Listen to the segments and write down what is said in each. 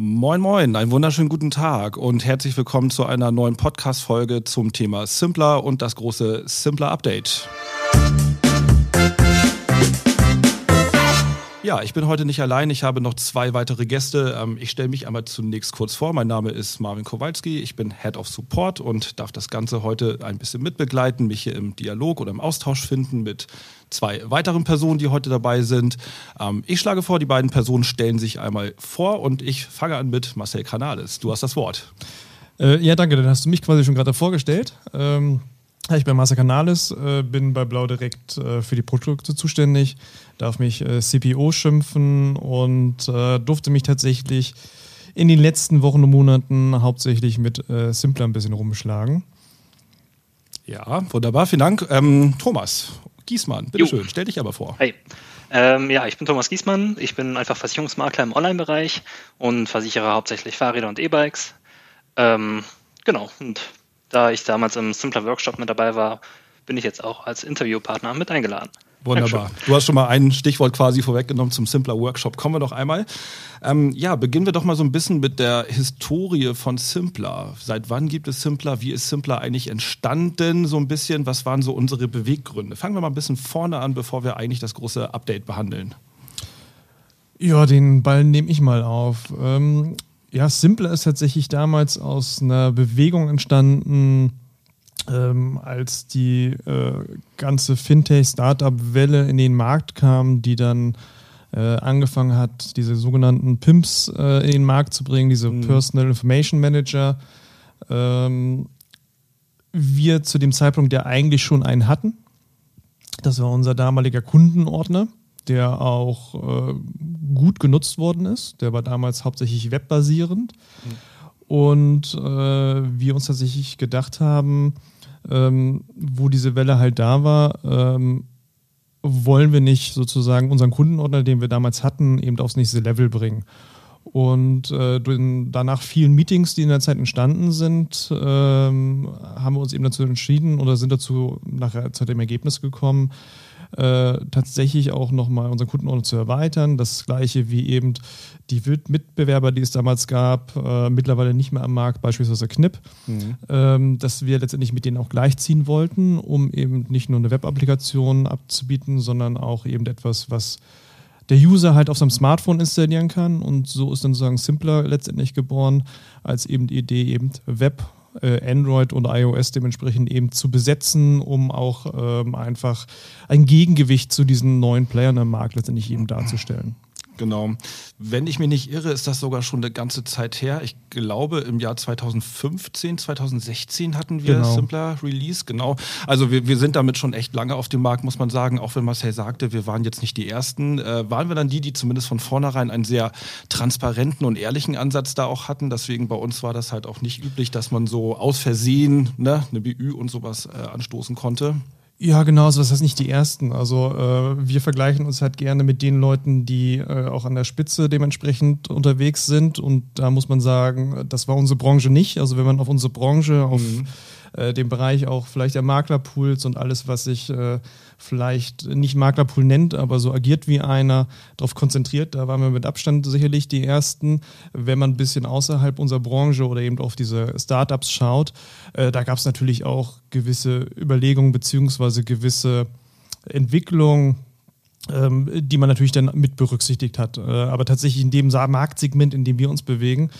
Moin, moin, einen wunderschönen guten Tag und herzlich willkommen zu einer neuen Podcast-Folge zum Thema Simpler und das große Simpler Update. Ja, ich bin heute nicht allein. Ich habe noch zwei weitere Gäste. Ähm, ich stelle mich einmal zunächst kurz vor. Mein Name ist Marvin Kowalski. Ich bin Head of Support und darf das Ganze heute ein bisschen mitbegleiten, mich hier im Dialog oder im Austausch finden mit zwei weiteren Personen, die heute dabei sind. Ähm, ich schlage vor, die beiden Personen stellen sich einmal vor und ich fange an mit Marcel Canales. Du hast das Wort. Äh, ja, danke. Dann hast du mich quasi schon gerade vorgestellt. Ähm ich bin Marcel Canales, äh, bin bei Blau Direkt äh, für die Produkte zuständig, darf mich äh, CPO schimpfen und durfte mich tatsächlich in den letzten Wochen und Monaten hauptsächlich mit Simpler ein bisschen rumschlagen. Ja, wunderbar, vielen Dank. Ähm, Thomas Giesmann, bitteschön, stell dich aber vor. Hey. Ähm, ja, ich bin Thomas Giesmann, ich bin einfach Versicherungsmakler im Online-Bereich und versichere hauptsächlich Fahrräder und E-Bikes. Ähm, genau, und da ich damals im Simpler Workshop mit dabei war, bin ich jetzt auch als Interviewpartner mit eingeladen. Wunderbar. Dankeschön. Du hast schon mal ein Stichwort quasi vorweggenommen zum Simpler Workshop. Kommen wir doch einmal. Ähm, ja, beginnen wir doch mal so ein bisschen mit der Historie von Simpler. Seit wann gibt es Simpler? Wie ist Simpler eigentlich entstanden? So ein bisschen, was waren so unsere Beweggründe? Fangen wir mal ein bisschen vorne an, bevor wir eigentlich das große Update behandeln. Ja, den Ball nehme ich mal auf. Ähm, ja, Simpler ist tatsächlich damals aus einer Bewegung entstanden, ähm, als die äh, ganze Fintech-Startup-Welle in den Markt kam, die dann äh, angefangen hat, diese sogenannten PIMPs äh, in den Markt zu bringen, diese mhm. Personal Information Manager. Ähm, wir zu dem Zeitpunkt ja eigentlich schon einen hatten. Das war unser damaliger Kundenordner der auch äh, gut genutzt worden ist. Der war damals hauptsächlich webbasierend. Mhm. Und äh, wir uns tatsächlich gedacht haben, ähm, wo diese Welle halt da war, ähm, wollen wir nicht sozusagen unseren Kundenordner, den wir damals hatten, eben aufs nächste Level bringen. Und äh, danach vielen Meetings, die in der Zeit entstanden sind, ähm, haben wir uns eben dazu entschieden oder sind dazu nachher zu dem Ergebnis gekommen, äh, tatsächlich auch nochmal unseren Kundenordner zu erweitern. Das gleiche wie eben die Mitbewerber, die es damals gab, äh, mittlerweile nicht mehr am Markt, beispielsweise Knip, mhm. ähm, dass wir letztendlich mit denen auch gleichziehen wollten, um eben nicht nur eine Web-Applikation abzubieten, sondern auch eben etwas, was der User halt auf seinem Smartphone installieren kann. Und so ist dann sozusagen Simpler letztendlich geboren, als eben die Idee eben Web Android und iOS dementsprechend eben zu besetzen, um auch ähm, einfach ein Gegengewicht zu diesen neuen Playern im Markt letztendlich eben darzustellen. Genau. Wenn ich mich nicht irre, ist das sogar schon eine ganze Zeit her. Ich glaube, im Jahr 2015, 2016 hatten wir genau. Simpler Release. Genau. Also wir, wir sind damit schon echt lange auf dem Markt, muss man sagen. Auch wenn Marcel sagte, wir waren jetzt nicht die Ersten, äh, waren wir dann die, die zumindest von vornherein einen sehr transparenten und ehrlichen Ansatz da auch hatten. Deswegen bei uns war das halt auch nicht üblich, dass man so aus Versehen ne, eine BÜ und sowas äh, anstoßen konnte. Ja, genau, so das heißt nicht die ersten. Also äh, wir vergleichen uns halt gerne mit den Leuten, die äh, auch an der Spitze dementsprechend unterwegs sind. Und da muss man sagen, das war unsere Branche nicht. Also wenn man auf unsere Branche, auf mhm äh, dem Bereich auch vielleicht der Maklerpools und alles, was sich äh, vielleicht nicht Maklerpool nennt, aber so agiert wie einer, darauf konzentriert. Da waren wir mit Abstand sicherlich die Ersten. Wenn man ein bisschen außerhalb unserer Branche oder eben auf diese Startups schaut, äh, da gab es natürlich auch gewisse Überlegungen beziehungsweise gewisse Entwicklungen, ähm, die man natürlich dann mit berücksichtigt hat. Äh, aber tatsächlich in dem Marktsegment, in dem wir uns bewegen,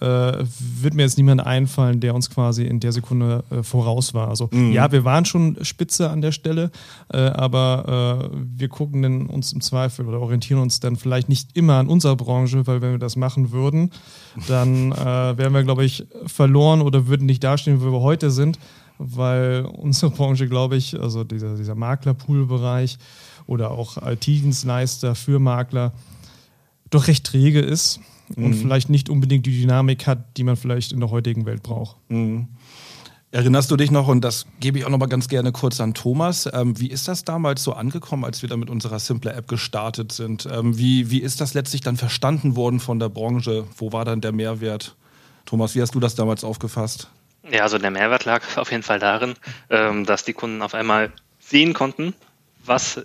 äh, wird mir jetzt niemand einfallen, der uns quasi in der Sekunde äh, voraus war. Also mhm. ja, wir waren schon Spitze an der Stelle, äh, aber äh, wir gucken dann uns im Zweifel oder orientieren uns dann vielleicht nicht immer an unserer Branche, weil wenn wir das machen würden, dann äh, wären wir, glaube ich, verloren oder würden nicht dastehen, wo wir heute sind, weil unsere Branche, glaube ich, also dieser, dieser Maklerpool-Bereich oder auch IT-Dienstleister für Makler, doch recht träge ist und mhm. vielleicht nicht unbedingt die Dynamik hat, die man vielleicht in der heutigen Welt braucht. Mhm. Erinnerst du dich noch, und das gebe ich auch noch mal ganz gerne kurz an Thomas, ähm, wie ist das damals so angekommen, als wir da mit unserer Simpler App gestartet sind? Ähm, wie, wie ist das letztlich dann verstanden worden von der Branche? Wo war dann der Mehrwert? Thomas, wie hast du das damals aufgefasst? Ja, also der Mehrwert lag auf jeden Fall darin, ähm, dass die Kunden auf einmal sehen konnten, was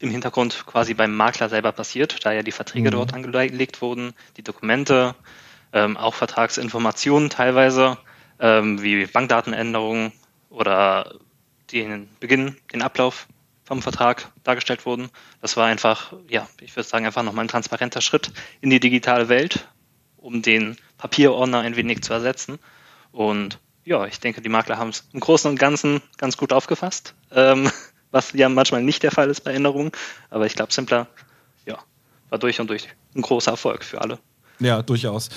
im Hintergrund quasi beim Makler selber passiert, da ja die Verträge mhm. dort angelegt wurden, die Dokumente, ähm, auch Vertragsinformationen teilweise, ähm, wie Bankdatenänderungen oder den Beginn, den Ablauf vom Vertrag dargestellt wurden. Das war einfach, ja, ich würde sagen, einfach nochmal ein transparenter Schritt in die digitale Welt, um den Papierordner ein wenig zu ersetzen. Und ja, ich denke, die Makler haben es im Großen und Ganzen ganz gut aufgefasst, ähm, was ja manchmal nicht der Fall ist bei Änderungen. Aber ich glaube, Simpler, ja, war durch und durch ein großer Erfolg für alle. Ja, durchaus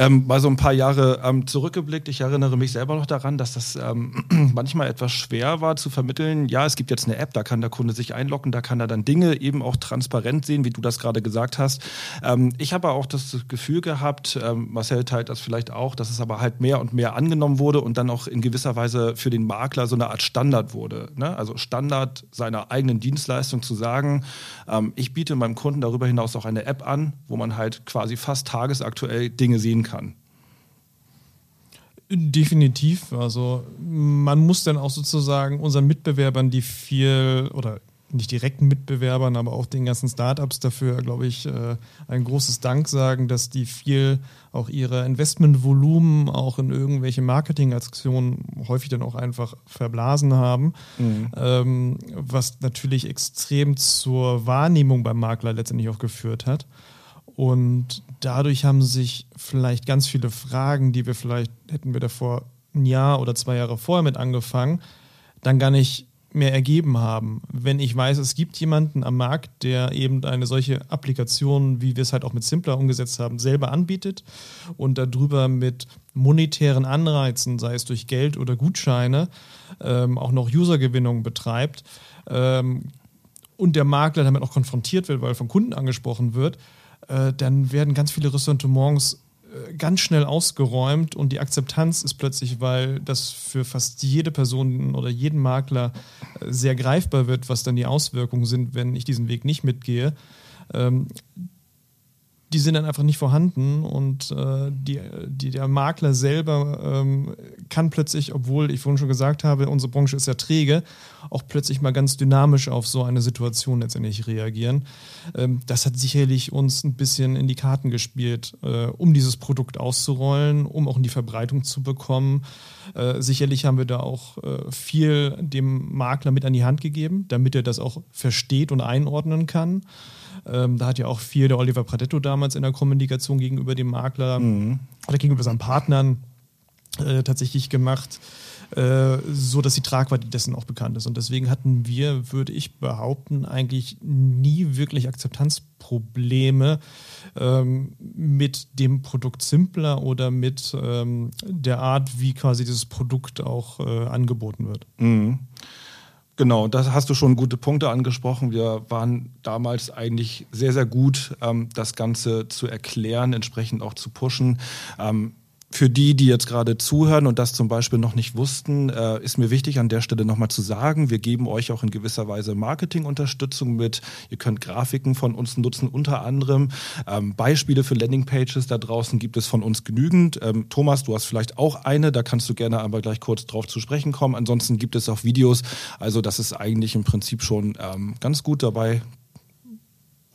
ähm, mal so ein paar Jahre ähm, zurückgeblickt. Ich erinnere mich selber noch daran, dass das ähm, manchmal etwas schwer war zu vermitteln. Ja, es gibt jetzt eine App, da kann der Kunde sich einloggen, da kann er dann Dinge eben auch transparent sehen, wie du das gerade gesagt hast. Ähm, ich habe auch das Gefühl gehabt, ähm, Marcel teilt das vielleicht auch, dass es aber halt mehr und mehr angenommen wurde und dann auch in gewisser Weise für den Makler so eine Art Standard wurde. Ne? Also Standard seiner eigenen Dienstleistung zu sagen, ähm, ich biete meinem Kunden darüber hinaus auch eine App an, wo man halt quasi fast tagesaktuell Dinge sehen kann. Definitiv. Also man muss dann auch sozusagen unseren Mitbewerbern, die viel oder nicht direkten Mitbewerbern, aber auch den ganzen Startups dafür, glaube ich, äh, ein großes Dank sagen, dass die viel auch ihre Investmentvolumen auch in irgendwelche Marketingaktionen häufig dann auch einfach verblasen haben, mhm. ähm, was natürlich extrem zur Wahrnehmung beim Makler letztendlich auch geführt hat. Und dadurch haben sich vielleicht ganz viele Fragen, die wir vielleicht hätten wir davor ein Jahr oder zwei Jahre vorher mit angefangen, dann gar nicht mehr ergeben haben. Wenn ich weiß, es gibt jemanden am Markt, der eben eine solche Applikation, wie wir es halt auch mit Simpler umgesetzt haben, selber anbietet und darüber mit monetären Anreizen, sei es durch Geld oder Gutscheine, ähm, auch noch Usergewinnung betreibt ähm, und der Makler damit auch konfrontiert wird, weil er von Kunden angesprochen wird, äh, dann werden ganz viele Ressentiments äh, ganz schnell ausgeräumt und die Akzeptanz ist plötzlich, weil das für fast jede Person oder jeden Makler äh, sehr greifbar wird, was dann die Auswirkungen sind, wenn ich diesen Weg nicht mitgehe. Ähm, die sind dann einfach nicht vorhanden und äh, die, die, der Makler selber ähm, kann plötzlich, obwohl ich vorhin schon gesagt habe, unsere Branche ist ja träge, auch plötzlich mal ganz dynamisch auf so eine Situation letztendlich reagieren. Ähm, das hat sicherlich uns ein bisschen in die Karten gespielt, äh, um dieses Produkt auszurollen, um auch in die Verbreitung zu bekommen. Äh, sicherlich haben wir da auch äh, viel dem Makler mit an die Hand gegeben, damit er das auch versteht und einordnen kann. Ähm, da hat ja auch viel der Oliver Pradetto damals in der Kommunikation gegenüber dem Makler mhm. oder gegenüber seinen Partnern äh, tatsächlich gemacht, äh, so dass die Tragweite dessen auch bekannt ist. Und deswegen hatten wir, würde ich behaupten, eigentlich nie wirklich Akzeptanzprobleme ähm, mit dem Produkt Simpler oder mit ähm, der Art, wie quasi dieses Produkt auch äh, angeboten wird. Mhm. Genau, da hast du schon gute Punkte angesprochen. Wir waren damals eigentlich sehr, sehr gut, ähm, das Ganze zu erklären, entsprechend auch zu pushen. Ähm, für die, die jetzt gerade zuhören und das zum Beispiel noch nicht wussten, äh, ist mir wichtig an der Stelle nochmal zu sagen, wir geben euch auch in gewisser Weise Marketingunterstützung mit. Ihr könnt Grafiken von uns nutzen, unter anderem. Ähm, Beispiele für Landingpages da draußen gibt es von uns genügend. Ähm, Thomas, du hast vielleicht auch eine, da kannst du gerne aber gleich kurz drauf zu sprechen kommen. Ansonsten gibt es auch Videos. Also das ist eigentlich im Prinzip schon ähm, ganz gut dabei.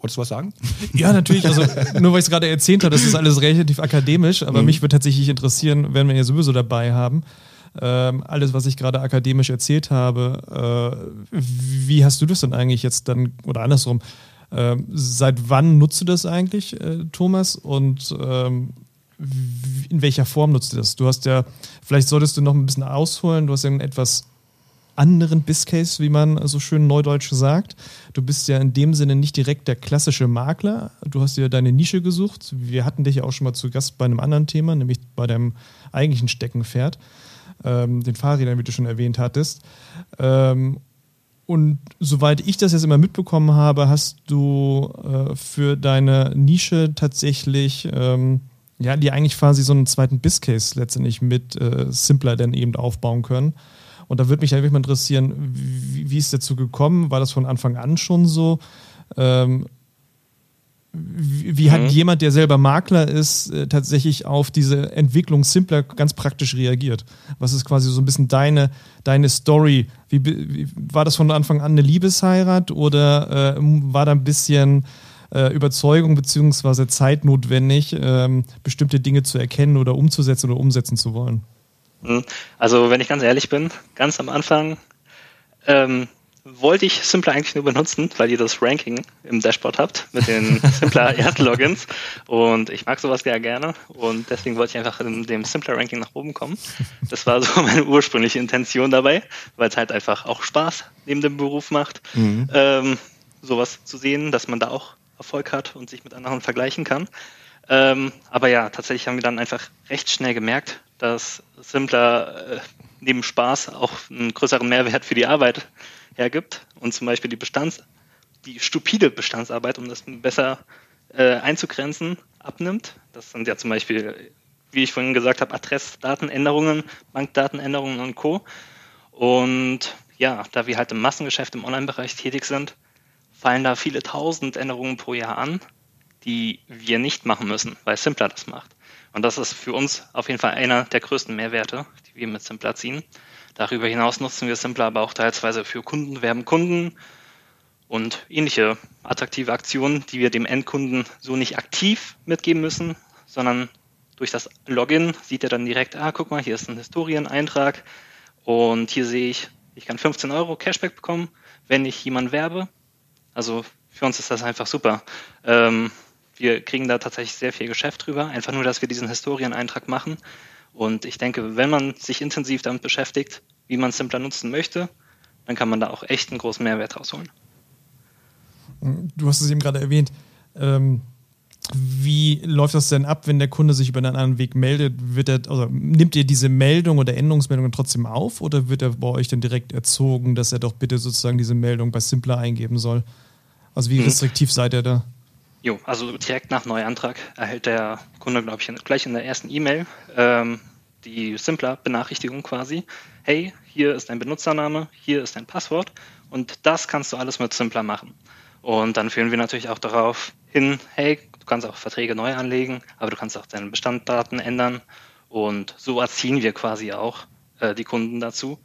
Wolltest du was sagen? Ja, natürlich. Also nur weil ich es gerade erzählt habe, das ist alles relativ akademisch, aber mhm. mich würde tatsächlich interessieren, wenn wir ja sowieso dabei haben. Ähm, alles, was ich gerade akademisch erzählt habe, äh, wie hast du das denn eigentlich jetzt dann, oder andersrum, äh, seit wann nutzt du das eigentlich, äh, Thomas? Und ähm, in welcher Form nutzt du das? Du hast ja, vielleicht solltest du noch ein bisschen ausholen, du hast ja etwas anderen Biscase, wie man so schön neudeutsch sagt. Du bist ja in dem Sinne nicht direkt der klassische Makler. Du hast dir deine Nische gesucht. Wir hatten dich ja auch schon mal zu Gast bei einem anderen Thema, nämlich bei deinem eigentlichen Steckenpferd, ähm, den Fahrrädern, wie du schon erwähnt hattest. Ähm, und soweit ich das jetzt immer mitbekommen habe, hast du äh, für deine Nische tatsächlich ähm, ja, die eigentlich quasi so einen zweiten Biscase letztendlich mit äh, Simpler dann eben aufbauen können. Und da würde mich einfach mal interessieren, wie, wie ist dazu gekommen? War das von Anfang an schon so? Ähm, wie, wie mhm. hat jemand, der selber Makler ist, äh, tatsächlich auf diese Entwicklung simpler ganz praktisch reagiert? Was ist quasi so ein bisschen deine, deine Story? Wie, wie war das von Anfang an eine Liebesheirat oder äh, war da ein bisschen äh, Überzeugung bzw. Zeit notwendig, ähm, bestimmte Dinge zu erkennen oder umzusetzen oder umsetzen zu wollen? Hm. Also, wenn ich ganz ehrlich bin, ganz am Anfang ähm, wollte ich Simpler eigentlich nur benutzen, weil ihr das Ranking im Dashboard habt mit den Simpler Erd-Logins. Und ich mag sowas ja gerne. Und deswegen wollte ich einfach in dem Simpler Ranking nach oben kommen. Das war so meine ursprüngliche Intention dabei, weil es halt einfach auch Spaß neben dem Beruf macht, mhm. ähm, sowas zu sehen, dass man da auch Erfolg hat und sich mit anderen vergleichen kann. Ähm, aber ja, tatsächlich haben wir dann einfach recht schnell gemerkt, dass Simpler äh, neben Spaß auch einen größeren Mehrwert für die Arbeit hergibt und zum Beispiel die Bestands, die stupide Bestandsarbeit, um das besser äh, einzugrenzen, abnimmt. Das sind ja zum Beispiel, wie ich vorhin gesagt habe, Adressdatenänderungen, Bankdatenänderungen und Co. Und ja, da wir halt im Massengeschäft im Online-Bereich tätig sind, fallen da viele tausend Änderungen pro Jahr an, die wir nicht machen müssen, weil Simpler das macht. Und das ist für uns auf jeden Fall einer der größten Mehrwerte, die wir mit Simpler ziehen. Darüber hinaus nutzen wir Simpler aber auch teilweise für Kunden, werben Kunden und ähnliche attraktive Aktionen, die wir dem Endkunden so nicht aktiv mitgeben müssen, sondern durch das Login sieht er dann direkt, ah, guck mal, hier ist ein Historieneintrag und hier sehe ich, ich kann 15 Euro Cashback bekommen, wenn ich jemanden werbe. Also für uns ist das einfach super. Ähm, wir kriegen da tatsächlich sehr viel Geschäft drüber, einfach nur, dass wir diesen Historieneintrag machen und ich denke, wenn man sich intensiv damit beschäftigt, wie man Simpler nutzen möchte, dann kann man da auch echt einen großen Mehrwert rausholen. Du hast es eben gerade erwähnt. Ähm, wie läuft das denn ab, wenn der Kunde sich über einen anderen Weg meldet? Wird er, also nimmt ihr diese Meldung oder Änderungsmeldungen trotzdem auf oder wird er bei euch dann direkt erzogen, dass er doch bitte sozusagen diese Meldung bei Simpler eingeben soll? Also wie hm. restriktiv seid ihr da? Jo, also direkt nach Neuantrag erhält der Kunde, glaube ich, gleich in der ersten E-Mail ähm, die Simpler-Benachrichtigung quasi. Hey, hier ist dein Benutzername, hier ist dein Passwort und das kannst du alles mit Simpler machen. Und dann führen wir natürlich auch darauf hin, hey, du kannst auch Verträge neu anlegen, aber du kannst auch deine Bestanddaten ändern und so erziehen wir quasi auch äh, die Kunden dazu,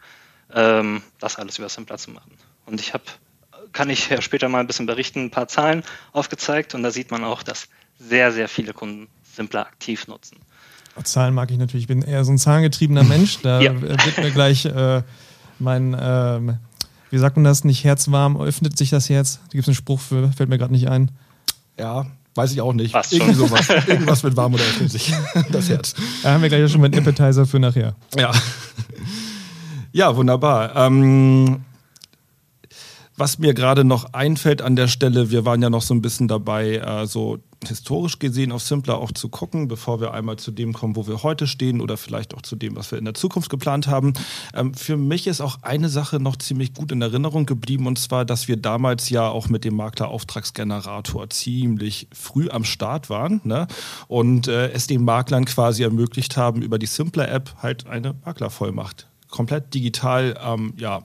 ähm, das alles über Simpler zu machen. Und ich habe kann ich ja später mal ein bisschen berichten, ein paar Zahlen aufgezeigt und da sieht man auch, dass sehr, sehr viele Kunden Simpler aktiv nutzen. Zahlen mag ich natürlich, ich bin eher so ein zahlengetriebener Mensch, da ja. wird mir gleich äh, mein, äh, wie sagt man das, nicht herzwarm, öffnet sich das Herz? Da gibt es einen Spruch für, fällt mir gerade nicht ein. Ja, weiß ich auch nicht. Was Irgendwie sowas. Irgendwas mit warm oder öffnet sich das Herz. Da haben wir gleich schon mal einen Appetizer für nachher. Ja. Ja, wunderbar. Ähm, was mir gerade noch einfällt an der Stelle, wir waren ja noch so ein bisschen dabei, äh, so historisch gesehen auf Simpler auch zu gucken, bevor wir einmal zu dem kommen, wo wir heute stehen oder vielleicht auch zu dem, was wir in der Zukunft geplant haben. Ähm, für mich ist auch eine Sache noch ziemlich gut in Erinnerung geblieben und zwar, dass wir damals ja auch mit dem Maklerauftragsgenerator ziemlich früh am Start waren ne? und äh, es den Maklern quasi ermöglicht haben, über die Simpler-App halt eine Maklervollmacht komplett digital ähm, ja,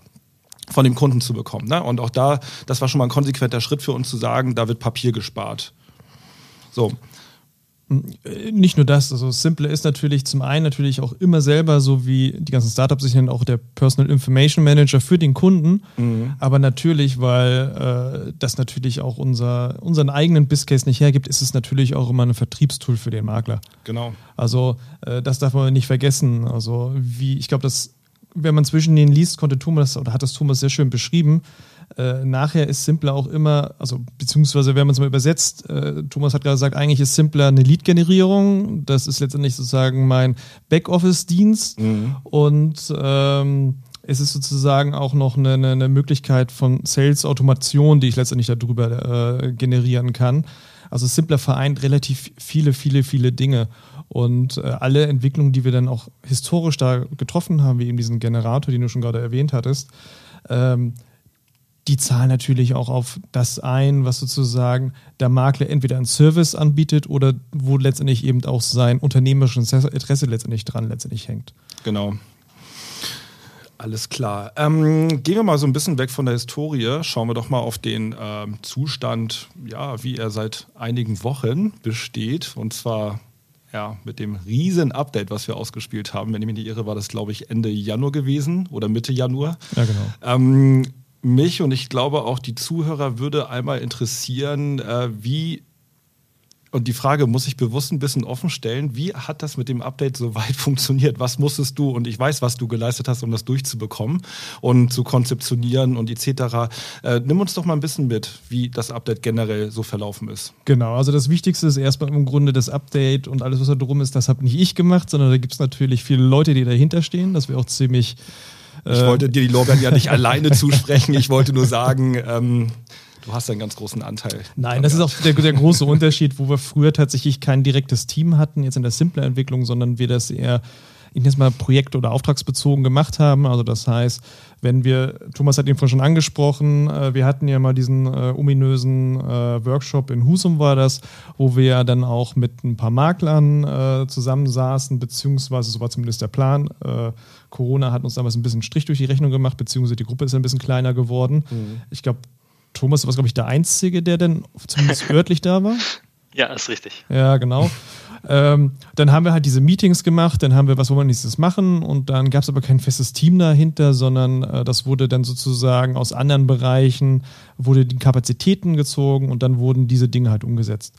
von dem Kunden zu bekommen. Ne? Und auch da, das war schon mal ein konsequenter Schritt für uns zu sagen, da wird Papier gespart. So. Nicht nur das, also Simple ist natürlich zum einen natürlich auch immer selber, so wie die ganzen Startups sich nennen, auch der Personal Information Manager für den Kunden. Mhm. Aber natürlich, weil äh, das natürlich auch unser, unseren eigenen Business nicht hergibt, ist es natürlich auch immer ein Vertriebstool für den Makler. Genau. Also äh, das darf man nicht vergessen. Also wie, ich glaube, das wenn man zwischen denen liest, konnte Thomas oder hat das Thomas sehr schön beschrieben. Äh, nachher ist Simpler auch immer, also beziehungsweise wenn man es mal übersetzt, äh, Thomas hat gerade gesagt, eigentlich ist Simpler eine Lead-Generierung. Das ist letztendlich sozusagen mein Backoffice-Dienst mhm. und ähm, es ist sozusagen auch noch eine, eine Möglichkeit von Sales-Automation, die ich letztendlich darüber äh, generieren kann. Also Simpler vereint relativ viele, viele, viele Dinge. Und äh, alle Entwicklungen, die wir dann auch historisch da getroffen haben, wie eben diesen Generator, den du schon gerade erwähnt hattest, ähm, die zahlen natürlich auch auf das ein, was sozusagen der Makler entweder einen Service anbietet oder wo letztendlich eben auch sein unternehmerisches Interesse letztendlich dran letztendlich hängt. Genau. Alles klar. Ähm, gehen wir mal so ein bisschen weg von der Historie. Schauen wir doch mal auf den ähm, Zustand, ja, wie er seit einigen Wochen besteht. Und zwar ja, mit dem riesen Update, was wir ausgespielt haben. Wenn ich mich nicht irre, war das, glaube ich, Ende Januar gewesen oder Mitte Januar. Ja, genau. Ähm, mich und ich glaube auch die Zuhörer würde einmal interessieren, äh, wie und die Frage muss ich bewusst ein bisschen offen stellen. Wie hat das mit dem Update so weit funktioniert? Was musstest du, und ich weiß, was du geleistet hast, um das durchzubekommen und zu konzeptionieren und etc. Äh, nimm uns doch mal ein bisschen mit, wie das Update generell so verlaufen ist. Genau, also das Wichtigste ist erstmal im Grunde das Update und alles, was da drum ist, das habe nicht ich gemacht, sondern da gibt es natürlich viele Leute, die dahinter stehen. Das wäre auch ziemlich ich wollte dir die Lorbeeren ja nicht alleine zusprechen. Ich wollte nur sagen, ähm, Du hast einen ganz großen Anteil. Nein, das ist auch der, der, große Unterschied, wo wir früher tatsächlich kein direktes Team hatten, jetzt in der Simpler-Entwicklung, sondern wir das eher, ich nenne es mal projekt- oder auftragsbezogen gemacht haben. Also das heißt, wenn wir, Thomas hat ihn vorhin schon angesprochen, äh, wir hatten ja mal diesen äh, ominösen äh, Workshop in Husum war das, wo wir ja dann auch mit ein paar Maklern äh, zusammensaßen, beziehungsweise so war zumindest der Plan. Äh, Corona hat uns damals ein bisschen Strich durch die Rechnung gemacht, beziehungsweise die Gruppe ist ein bisschen kleiner geworden. Mhm. Ich glaube, Thomas war, glaube ich, der Einzige, der dann zumindest örtlich da war. Ja, ist richtig. Ja, genau. Ähm, dann haben wir halt diese Meetings gemacht, dann haben wir, was wollen wir nächstes machen und dann gab es aber kein festes Team dahinter, sondern äh, das wurde dann sozusagen aus anderen Bereichen, wurde die Kapazitäten gezogen und dann wurden diese Dinge halt umgesetzt.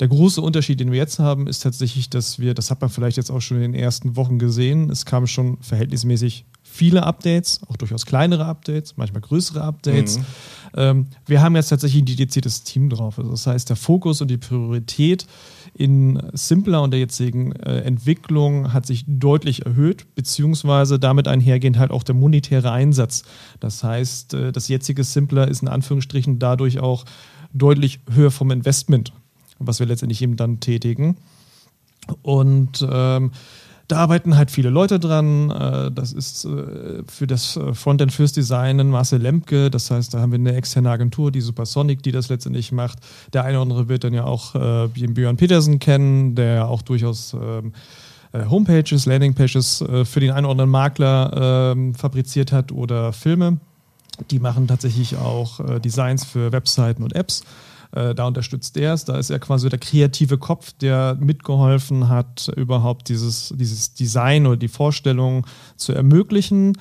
Der große Unterschied, den wir jetzt haben, ist tatsächlich, dass wir, das hat man vielleicht jetzt auch schon in den ersten Wochen gesehen, es kamen schon verhältnismäßig viele Updates, auch durchaus kleinere Updates, manchmal größere Updates. Mhm. Ähm, wir haben jetzt tatsächlich ein dediziertes Team drauf. Also das heißt, der Fokus und die Priorität in Simpler und der jetzigen äh, Entwicklung hat sich deutlich erhöht, beziehungsweise damit einhergehend halt auch der monetäre Einsatz. Das heißt, äh, das jetzige Simpler ist in Anführungsstrichen dadurch auch deutlich höher vom Investment, was wir letztendlich eben dann tätigen. Und ähm, da arbeiten halt viele Leute dran. Äh, das ist äh, für das äh, Frontend fürs Designen Marcel Lemke. Das heißt, da haben wir eine externe Agentur, die Supersonic, die das letztendlich macht. Der eine oder andere wird dann ja auch Björn Petersen kennen, der auch durchaus ähm, Homepages, Landingpages für den einen oder anderen Makler ähm, fabriziert hat oder Filme. Die machen tatsächlich auch Designs für Webseiten und Apps. Äh, da unterstützt er es. Da ist er quasi der kreative Kopf, der mitgeholfen hat, überhaupt dieses, dieses Design oder die Vorstellung zu ermöglichen.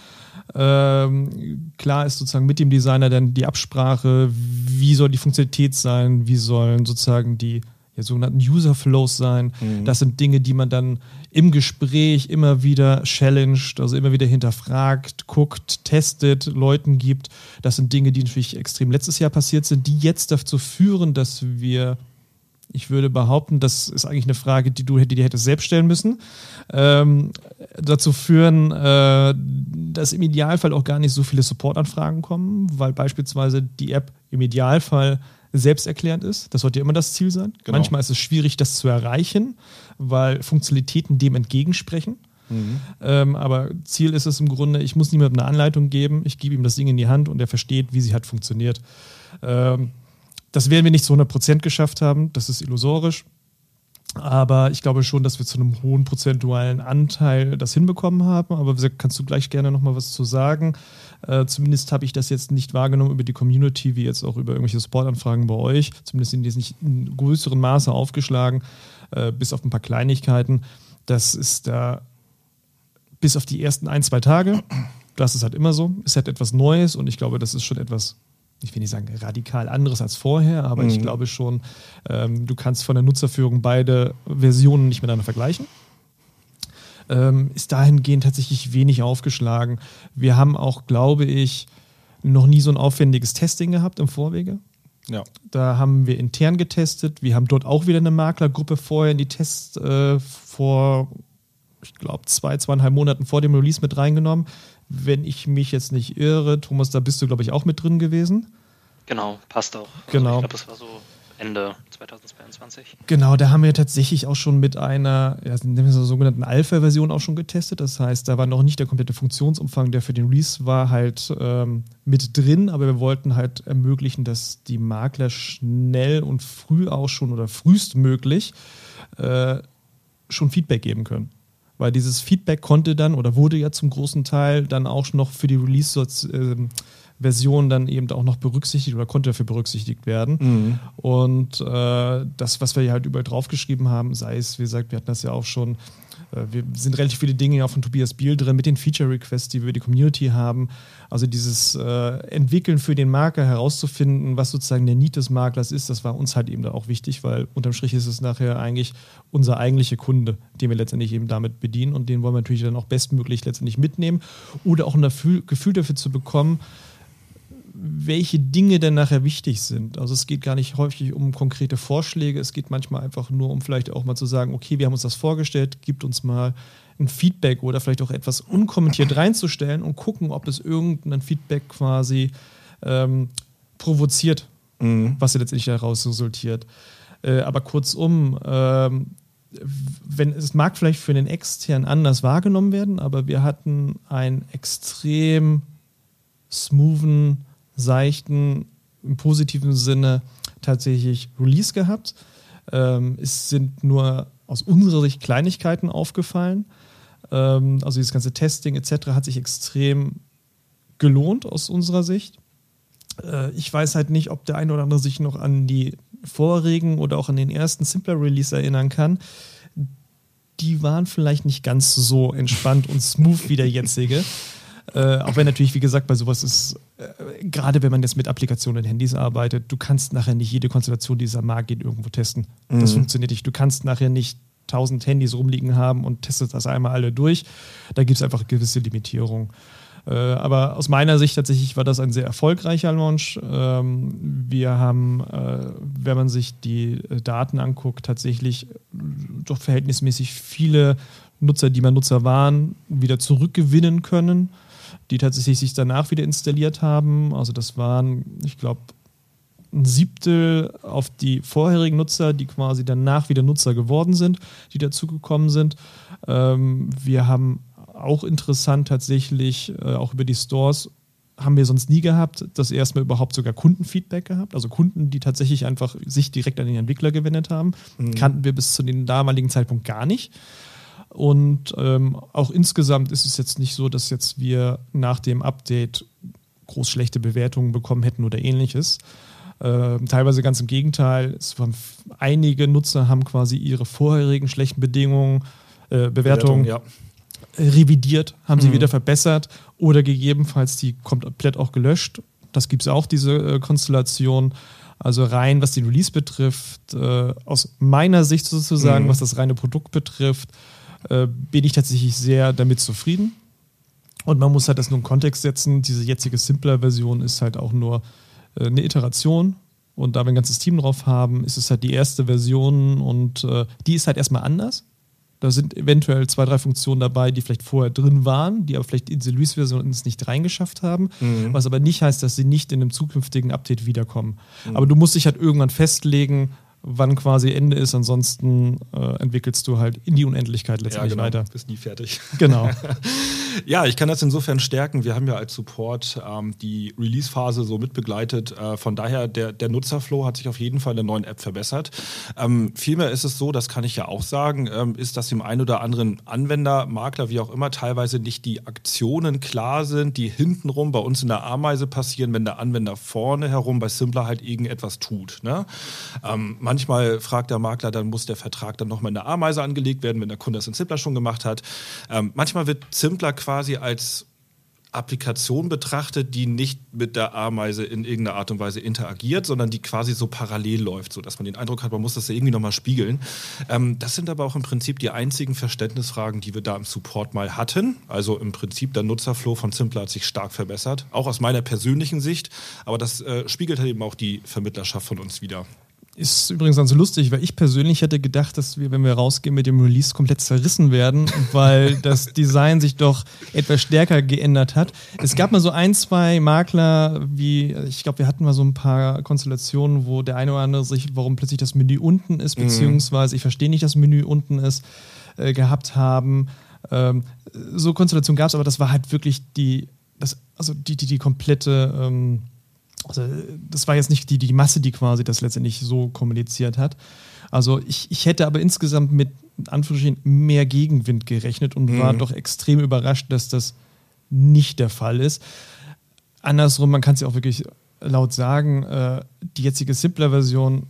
Ähm, klar ist sozusagen mit dem Designer dann die Absprache, wie soll die Funktionalität sein, wie sollen sozusagen die ja, sogenannten User Flows sein. Mhm. Das sind Dinge, die man dann im Gespräch immer wieder challenged, also immer wieder hinterfragt, guckt, testet, Leuten gibt. Das sind Dinge, die natürlich extrem letztes Jahr passiert sind, die jetzt dazu führen, dass wir ich würde behaupten, das ist eigentlich eine Frage, die du die, die hättest selbst stellen müssen, ähm, dazu führen, äh, dass im Idealfall auch gar nicht so viele Supportanfragen kommen, weil beispielsweise die App im Idealfall selbsterklärend ist. Das sollte ja immer das Ziel sein. Genau. Manchmal ist es schwierig, das zu erreichen, weil Funktionalitäten dem entgegensprechen. Mhm. Ähm, aber Ziel ist es im Grunde, ich muss niemandem eine Anleitung geben, ich gebe ihm das Ding in die Hand und er versteht, wie sie hat funktioniert. Ähm, das werden wir nicht zu 100% geschafft haben, das ist illusorisch. Aber ich glaube schon, dass wir zu einem hohen prozentualen Anteil das hinbekommen haben. Aber kannst du gleich gerne nochmal was zu sagen. Äh, zumindest habe ich das jetzt nicht wahrgenommen über die Community, wie jetzt auch über irgendwelche Supportanfragen bei euch. Zumindest sind die jetzt nicht in größerem Maße aufgeschlagen, äh, bis auf ein paar Kleinigkeiten. Das ist da bis auf die ersten ein, zwei Tage. Das ist halt immer so. Ist halt etwas Neues und ich glaube, das ist schon etwas ich will nicht sagen radikal anderes als vorher, aber mhm. ich glaube schon, ähm, du kannst von der Nutzerführung beide Versionen nicht miteinander vergleichen ähm, ist dahingehend tatsächlich wenig aufgeschlagen. Wir haben auch, glaube ich, noch nie so ein aufwendiges Testing gehabt im Vorwege. Ja. Da haben wir intern getestet. Wir haben dort auch wieder eine Maklergruppe vorher in die Tests äh, vor, ich glaube, zwei, zweieinhalb Monaten vor dem Release mit reingenommen. Wenn ich mich jetzt nicht irre, Thomas, da bist du, glaube ich, auch mit drin gewesen. Genau, passt auch. Genau. Also ich glaube, das war so Ende 2022. Genau, da haben wir tatsächlich auch schon mit einer, ja, sogenannten Alpha-Version auch schon getestet. Das heißt, da war noch nicht der komplette Funktionsumfang, der für den Release war, halt ähm, mit drin, aber wir wollten halt ermöglichen, dass die Makler schnell und früh auch schon oder frühestmöglich äh, schon Feedback geben können. Weil dieses Feedback konnte dann oder wurde ja zum großen Teil dann auch noch für die Release-Version dann eben auch noch berücksichtigt oder konnte dafür berücksichtigt werden. Mhm. Und äh, das, was wir ja halt überall draufgeschrieben haben, sei es, wie gesagt, wir hatten das ja auch schon äh, wir sind relativ viele Dinge ja von Tobias Biel drin mit den Feature Requests, die wir die Community haben. Also dieses äh, Entwickeln für den Makler herauszufinden, was sozusagen der Need des Maklers ist, das war uns halt eben da auch wichtig, weil unterm Strich ist es nachher eigentlich unser eigentlicher Kunde, den wir letztendlich eben damit bedienen und den wollen wir natürlich dann auch bestmöglich letztendlich mitnehmen oder auch ein Gefühl dafür zu bekommen, welche Dinge denn nachher wichtig sind. Also es geht gar nicht häufig um konkrete Vorschläge, es geht manchmal einfach nur um vielleicht auch mal zu sagen, okay, wir haben uns das vorgestellt, gibt uns mal ein Feedback oder vielleicht auch etwas unkommentiert reinzustellen und gucken, ob es irgendein Feedback quasi ähm, provoziert, mhm. was ja letztendlich daraus resultiert. Äh, aber kurzum, ähm, wenn, es mag vielleicht für den extern anders wahrgenommen werden, aber wir hatten einen extrem smoothen seichten, im positiven Sinne tatsächlich Release gehabt. Ähm, es sind nur aus unserer Sicht Kleinigkeiten aufgefallen. Ähm, also dieses ganze Testing etc. hat sich extrem gelohnt aus unserer Sicht. Äh, ich weiß halt nicht, ob der eine oder andere sich noch an die vorigen oder auch an den ersten Simpler Release erinnern kann. Die waren vielleicht nicht ganz so entspannt und smooth wie der jetzige. Äh, auch wenn natürlich, wie gesagt, bei sowas ist, äh, gerade wenn man jetzt mit Applikationen und Handys arbeitet, du kannst nachher nicht jede Konstellation, die dieser Markt geht, irgendwo testen. Mhm. Das funktioniert nicht. Du kannst nachher nicht 1000 Handys rumliegen haben und testest das einmal alle durch. Da gibt es einfach gewisse Limitierungen. Äh, aber aus meiner Sicht tatsächlich war das ein sehr erfolgreicher Launch. Ähm, wir haben, äh, wenn man sich die äh, Daten anguckt, tatsächlich doch verhältnismäßig viele Nutzer, die mal Nutzer waren, wieder zurückgewinnen können die tatsächlich sich danach wieder installiert haben. Also das waren, ich glaube, ein Siebtel auf die vorherigen Nutzer, die quasi danach wieder Nutzer geworden sind, die dazugekommen sind. Ähm, wir haben auch interessant tatsächlich, äh, auch über die Stores, haben wir sonst nie gehabt, das erstmal überhaupt sogar Kundenfeedback gehabt. Also Kunden, die tatsächlich einfach sich direkt an den Entwickler gewendet haben, mhm. kannten wir bis zu dem damaligen Zeitpunkt gar nicht. Und ähm, auch insgesamt ist es jetzt nicht so, dass jetzt wir nach dem Update groß schlechte Bewertungen bekommen hätten oder ähnliches. Ähm, teilweise ganz im Gegenteil. Es waren einige Nutzer haben quasi ihre vorherigen schlechten Bedingungen, äh, Bewertungen Bewertung, ja. revidiert, haben mhm. sie wieder verbessert oder gegebenenfalls die komplett auch gelöscht. Das gibt es auch, diese äh, Konstellation. Also rein, was den Release betrifft, äh, aus meiner Sicht sozusagen, mhm. was das reine Produkt betrifft, äh, bin ich tatsächlich sehr damit zufrieden. Und man muss halt das nur in Kontext setzen. Diese jetzige Simpler-Version ist halt auch nur äh, eine Iteration. Und da wir ein ganzes Team drauf haben, ist es halt die erste Version und äh, die ist halt erstmal anders. Da sind eventuell zwei, drei Funktionen dabei, die vielleicht vorher drin waren, die aber vielleicht in die Release-Version nicht reingeschafft haben. Mhm. Was aber nicht heißt, dass sie nicht in einem zukünftigen Update wiederkommen. Mhm. Aber du musst dich halt irgendwann festlegen, wann quasi Ende ist. Ansonsten äh, entwickelst du halt in die Unendlichkeit letztendlich ja, genau. weiter. Bist nie fertig. Genau. ja, ich kann das insofern stärken. Wir haben ja als Support ähm, die Release-Phase so mitbegleitet. Äh, von daher, der, der Nutzerflow hat sich auf jeden Fall in der neuen App verbessert. Ähm, vielmehr ist es so, das kann ich ja auch sagen, ähm, ist, dass dem einen oder anderen Anwender, Makler, wie auch immer, teilweise nicht die Aktionen klar sind, die hintenrum bei uns in der Ameise passieren, wenn der Anwender vorne herum bei Simpler halt irgendetwas tut. Ne? Ähm, man Manchmal fragt der Makler, dann muss der Vertrag dann nochmal in der Ameise angelegt werden, wenn der Kunde das in Zimpler schon gemacht hat. Ähm, manchmal wird Zimpler quasi als Applikation betrachtet, die nicht mit der Ameise in irgendeiner Art und Weise interagiert, sondern die quasi so parallel läuft, sodass man den Eindruck hat, man muss das ja irgendwie nochmal spiegeln. Ähm, das sind aber auch im Prinzip die einzigen Verständnisfragen, die wir da im Support mal hatten. Also im Prinzip der Nutzerflow von Simpler hat sich stark verbessert, auch aus meiner persönlichen Sicht, aber das äh, spiegelt halt eben auch die Vermittlerschaft von uns wieder. Ist übrigens ganz lustig, weil ich persönlich hätte gedacht, dass wir, wenn wir rausgehen mit dem Release, komplett zerrissen werden, weil das Design sich doch etwas stärker geändert hat. Es gab mal so ein, zwei Makler, wie, ich glaube, wir hatten mal so ein paar Konstellationen, wo der eine oder andere sich, warum plötzlich das Menü unten ist, mhm. beziehungsweise ich verstehe nicht, dass das Menü unten ist, äh, gehabt haben. Ähm, so Konstellationen gab es, aber das war halt wirklich die, das, also die, die, die komplette ähm, Also das war jetzt nicht die, die Masse, die quasi das letztendlich so kommuniziert hat. Also ich, ich hätte aber insgesamt mit Anführungsstrichen mehr Gegenwind gerechnet und mhm. war doch extrem überrascht, dass das nicht der Fall ist. Andersrum, man kann es ja auch wirklich laut sagen, äh, die jetzige Simpler-Version,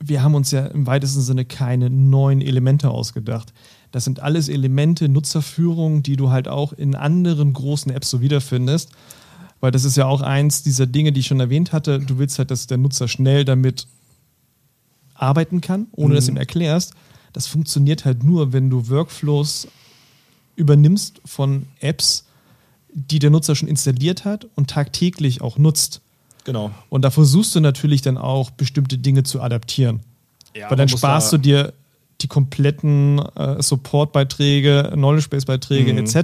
wir haben uns ja im weitesten Sinne keine neuen Elemente ausgedacht. Das sind alles Elemente, Nutzerführung, die du halt auch in anderen großen Apps so wiederfindest. Weil das ist ja auch eins dieser Dinge, die ich schon erwähnt hatte. Du willst halt, dass der Nutzer schnell damit arbeiten kann, ohne mhm. dass du ihm erklärst. Das funktioniert halt nur, wenn du Workflows übernimmst von Apps, die der Nutzer schon installiert hat und tagtäglich auch nutzt. Genau. Und da versuchst du natürlich dann auch bestimmte Dinge zu adaptieren. Ja, Weil dann sparst da du dir die kompletten äh, Support-Beiträge, Knowledge-Base-Beiträge mhm. etc.,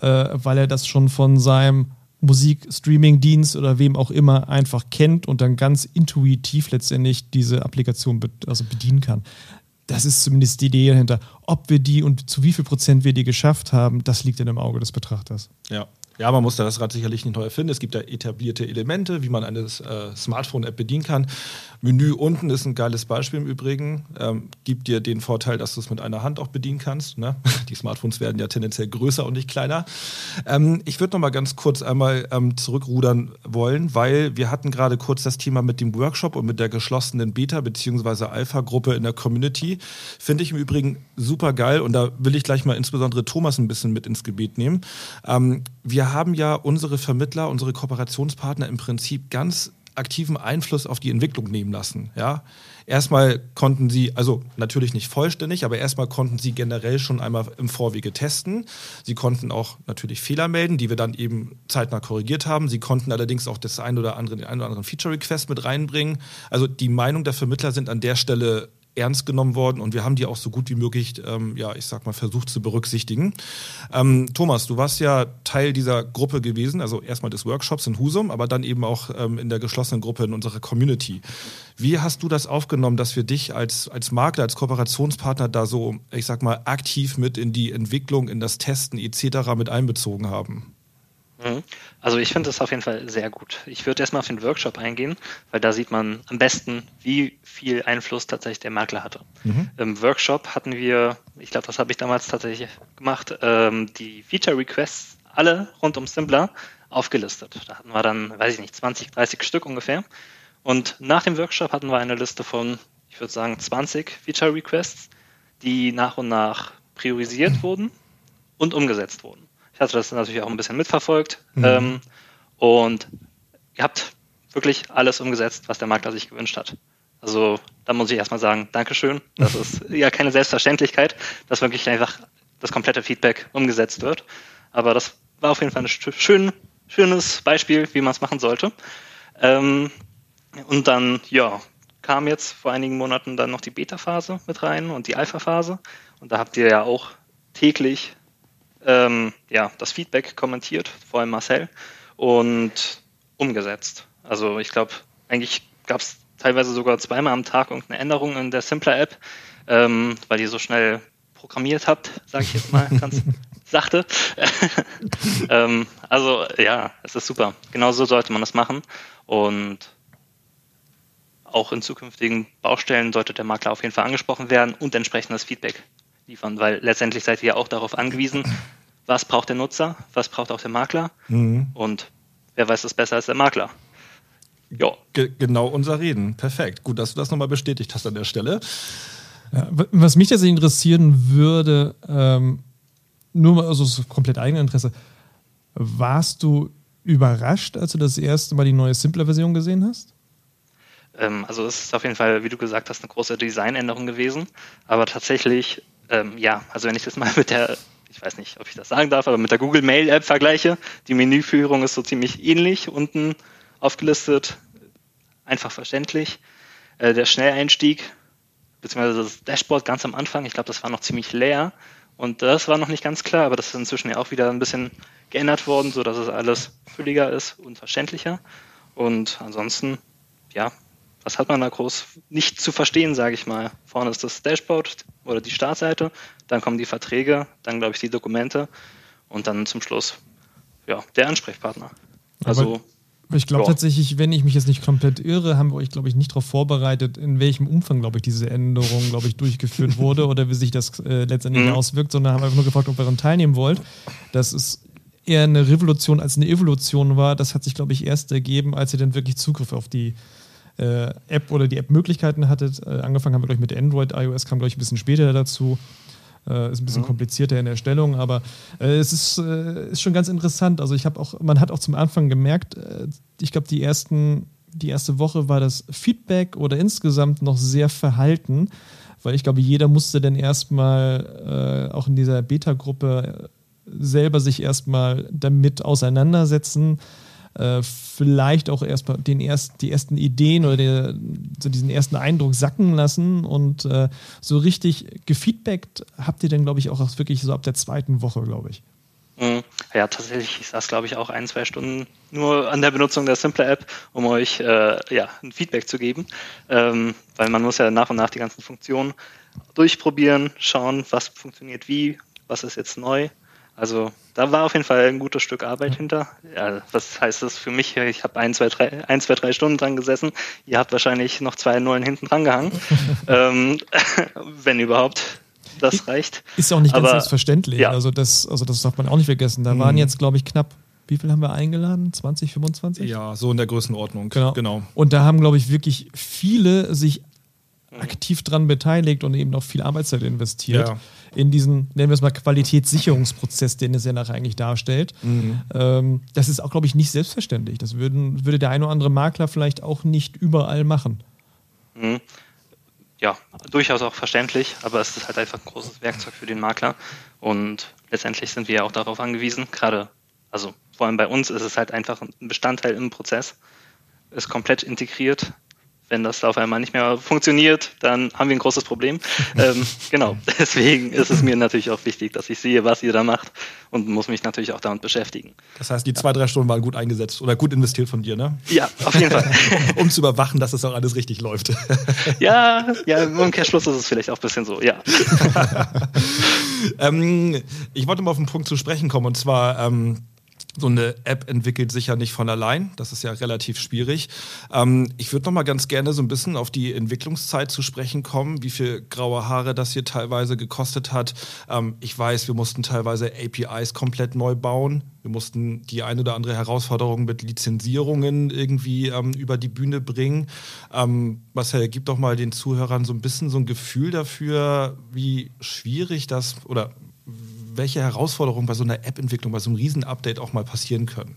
äh, weil er das schon von seinem Musik-Streaming-Dienst oder wem auch immer einfach kennt und dann ganz intuitiv letztendlich diese Applikation be also bedienen kann. Das ist zumindest die Idee dahinter. Ob wir die und zu wie viel Prozent wir die geschafft haben, das liegt in dem Auge des Betrachters. Ja. Ja, man muss das Rad sicherlich nicht neu erfinden. Es gibt da etablierte Elemente, wie man eine äh, Smartphone-App bedienen kann. Menü unten ist ein geiles Beispiel im Übrigen. Ähm, gibt dir den Vorteil, dass du es mit einer Hand auch bedienen kannst. Ne? Die Smartphones werden ja tendenziell größer und nicht kleiner. Ähm, ich würde noch mal ganz kurz einmal ähm, zurückrudern wollen, weil wir hatten gerade kurz das Thema mit dem Workshop und mit der geschlossenen Beta- bzw. Alpha-Gruppe in der Community. Finde ich im Übrigen super geil und da will ich gleich mal insbesondere Thomas ein bisschen mit ins Gebet nehmen. Wir haben ja unsere Vermittler, unsere Kooperationspartner im Prinzip ganz aktiven Einfluss auf die Entwicklung nehmen lassen. Ja? Erstmal konnten sie, also natürlich nicht vollständig, aber erstmal konnten sie generell schon einmal im Vorwege testen. Sie konnten auch natürlich Fehler melden, die wir dann eben zeitnah korrigiert haben. Sie konnten allerdings auch das ein oder andere, den einen oder anderen Feature-Request mit reinbringen. Also die Meinung der Vermittler sind an der Stelle ernst genommen worden und wir haben die auch so gut wie möglich, ähm, ja, ich sag mal, versucht zu berücksichtigen. Ähm, Thomas, du warst ja Teil dieser Gruppe gewesen, also erstmal des Workshops in Husum, aber dann eben auch ähm, in der geschlossenen Gruppe in unserer Community. Wie hast du das aufgenommen, dass wir dich als, als Makler, als Kooperationspartner da so, ich sag mal, aktiv mit in die Entwicklung, in das Testen etc. mit einbezogen haben? Mhm. Also ich finde das auf jeden Fall sehr gut. Ich würde erstmal auf den Workshop eingehen, weil da sieht man am besten, wie viel Einfluss tatsächlich der Makler hatte. Mhm. Im Workshop hatten wir, ich glaube, das habe ich damals tatsächlich gemacht, ähm, die Feature Requests alle rund um Simpler aufgelistet. Da hatten wir dann, weiß ich nicht, 20, 30 Stück ungefähr. Und nach dem Workshop hatten wir eine Liste von, ich würde sagen, 20 Feature Requests, die nach und nach priorisiert wurden und umgesetzt wurden. Ich hatte das natürlich auch ein bisschen mitverfolgt. Mhm. Ähm, und ihr habt wirklich alles umgesetzt, was der Makler sich gewünscht hat. Also da muss ich erstmal sagen, Dankeschön. Das ist ja keine Selbstverständlichkeit, dass wirklich einfach das komplette Feedback umgesetzt wird. Aber das war auf jeden Fall ein schön, schönes Beispiel, wie man es machen sollte. Ähm, und dann, ja, kam jetzt vor einigen Monaten dann noch die Beta-Phase mit rein und die Alpha-Phase. Und da habt ihr ja auch täglich ähm, ja, das Feedback kommentiert, vor allem Marcel, und umgesetzt. Also ich glaube, eigentlich gab es teilweise sogar zweimal am Tag irgendeine Änderung in der Simpler-App, ähm, weil ihr so schnell programmiert habt, sage ich jetzt mal ganz sachte. ähm, also ja, es ist super. Genauso sollte man das machen. Und auch in zukünftigen Baustellen sollte der Makler auf jeden Fall angesprochen werden und entsprechendes Feedback liefern, weil letztendlich seid ihr ja auch darauf angewiesen, was braucht der Nutzer, was braucht auch der Makler mhm. und wer weiß es besser als der Makler. Ja. Ge genau unser Reden. Perfekt. Gut, dass du das nochmal bestätigt hast an der Stelle. Was mich tatsächlich interessieren würde, ähm, nur mal also so komplett eigenes Interesse, warst du überrascht, als du das erste Mal die neue Simpler-Version gesehen hast? Ähm, also es ist auf jeden Fall, wie du gesagt hast, eine große Designänderung gewesen. Aber tatsächlich ähm, ja, also wenn ich das mal mit der, ich weiß nicht, ob ich das sagen darf, aber mit der Google Mail App vergleiche, die Menüführung ist so ziemlich ähnlich unten aufgelistet, einfach verständlich. Äh, der Schnelleinstieg, beziehungsweise das Dashboard ganz am Anfang, ich glaube, das war noch ziemlich leer und das war noch nicht ganz klar, aber das ist inzwischen ja auch wieder ein bisschen geändert worden, sodass es alles fülliger ist und verständlicher. Und ansonsten, ja, was hat man da groß nicht zu verstehen, sage ich mal. Vorne ist das Dashboard oder die Startseite, dann kommen die Verträge, dann glaube ich die Dokumente und dann zum Schluss ja, der Ansprechpartner. Also Aber Ich glaube tatsächlich, wenn ich mich jetzt nicht komplett irre, haben wir euch, glaube ich, nicht darauf vorbereitet, in welchem Umfang, glaube ich, diese Änderung, glaube ich, durchgeführt wurde oder wie sich das äh, letztendlich mhm. auswirkt, sondern haben einfach nur gefragt, ob ihr daran teilnehmen wollt. Das ist eher eine Revolution als eine Evolution war. Das hat sich, glaube ich, erst ergeben, als ihr dann wirklich Zugriff auf die äh, App oder die App-Möglichkeiten hattet. Äh, angefangen haben wir, glaube ich, mit Android, iOS kam, glaube ich, ein bisschen später dazu. Äh, ist ein bisschen mhm. komplizierter in der Stellung, aber äh, es ist, äh, ist schon ganz interessant. Also ich habe auch, man hat auch zum Anfang gemerkt, äh, ich glaube, die ersten, die erste Woche war das Feedback oder insgesamt noch sehr verhalten, weil ich glaube, jeder musste dann erstmal äh, auch in dieser Beta-Gruppe selber sich erstmal damit auseinandersetzen äh, vielleicht auch erstmal den erst, die ersten Ideen oder der, so diesen ersten Eindruck sacken lassen und äh, so richtig gefeedbackt habt ihr dann, glaube ich, auch wirklich so ab der zweiten Woche, glaube ich. Mhm. Ja, tatsächlich ist das, glaube ich, auch ein, zwei Stunden nur an der Benutzung der Simple App, um euch äh, ja, ein Feedback zu geben. Ähm, weil man muss ja nach und nach die ganzen Funktionen durchprobieren, schauen, was funktioniert wie, was ist jetzt neu. Also da war auf jeden Fall ein gutes Stück Arbeit hinter. Ja, was heißt das für mich? Ich habe ein, zwei, drei, ein, zwei, drei Stunden dran gesessen. Ihr habt wahrscheinlich noch zwei Nullen hinten dran gehangen. ähm, wenn überhaupt. Das reicht. Ist auch nicht ganz selbstverständlich. Ja. Also, das, also das darf man auch nicht vergessen. Da mhm. waren jetzt, glaube ich, knapp wie viel haben wir eingeladen? 20, 25? Ja, so in der Größenordnung. Genau. genau. Und da haben, glaube ich, wirklich viele sich mhm. Aktiv dran beteiligt und eben auch viel Arbeitszeit investiert. Ja in diesen, nennen wir es mal, Qualitätssicherungsprozess, den es ja nachher eigentlich darstellt. Mhm. Ähm, das ist auch, glaube ich, nicht selbstverständlich. Das würden, würde der ein oder andere Makler vielleicht auch nicht überall machen. Mhm. Ja, durchaus auch verständlich, aber es ist halt einfach ein großes Werkzeug für den Makler. Und letztendlich sind wir ja auch darauf angewiesen, gerade, also vor allem bei uns ist es halt einfach ein Bestandteil im Prozess, ist komplett integriert wenn das auf einmal nicht mehr funktioniert, dann haben wir ein großes Problem. ähm, genau, deswegen ist es mir natürlich auch wichtig, dass ich sehe, was ihr da macht und muss mich natürlich auch damit beschäftigen. Das heißt, die zwei, drei Stunden waren gut eingesetzt oder gut investiert von dir, ne? Ja, auf jeden Fall. um zu überwachen, dass das auch alles richtig läuft. ja, ja, im Cashfluss ist es vielleicht auch ein bisschen so, ja. ähm, ich wollte mal auf einen Punkt zu sprechen kommen und zwar, ähm, so eine App entwickelt sich ja nicht von allein. Das ist ja relativ schwierig. Ähm, ich würde noch mal ganz gerne so ein bisschen auf die Entwicklungszeit zu sprechen kommen, wie viel graue Haare das hier teilweise gekostet hat. Ähm, ich weiß, wir mussten teilweise APIs komplett neu bauen. Wir mussten die eine oder andere Herausforderung mit Lizenzierungen irgendwie ähm, über die Bühne bringen. Ähm, Marcel, gib doch mal den Zuhörern so ein bisschen so ein Gefühl dafür, wie schwierig das oder welche Herausforderungen bei so einer App-Entwicklung, bei so einem Riesen-Update auch mal passieren können?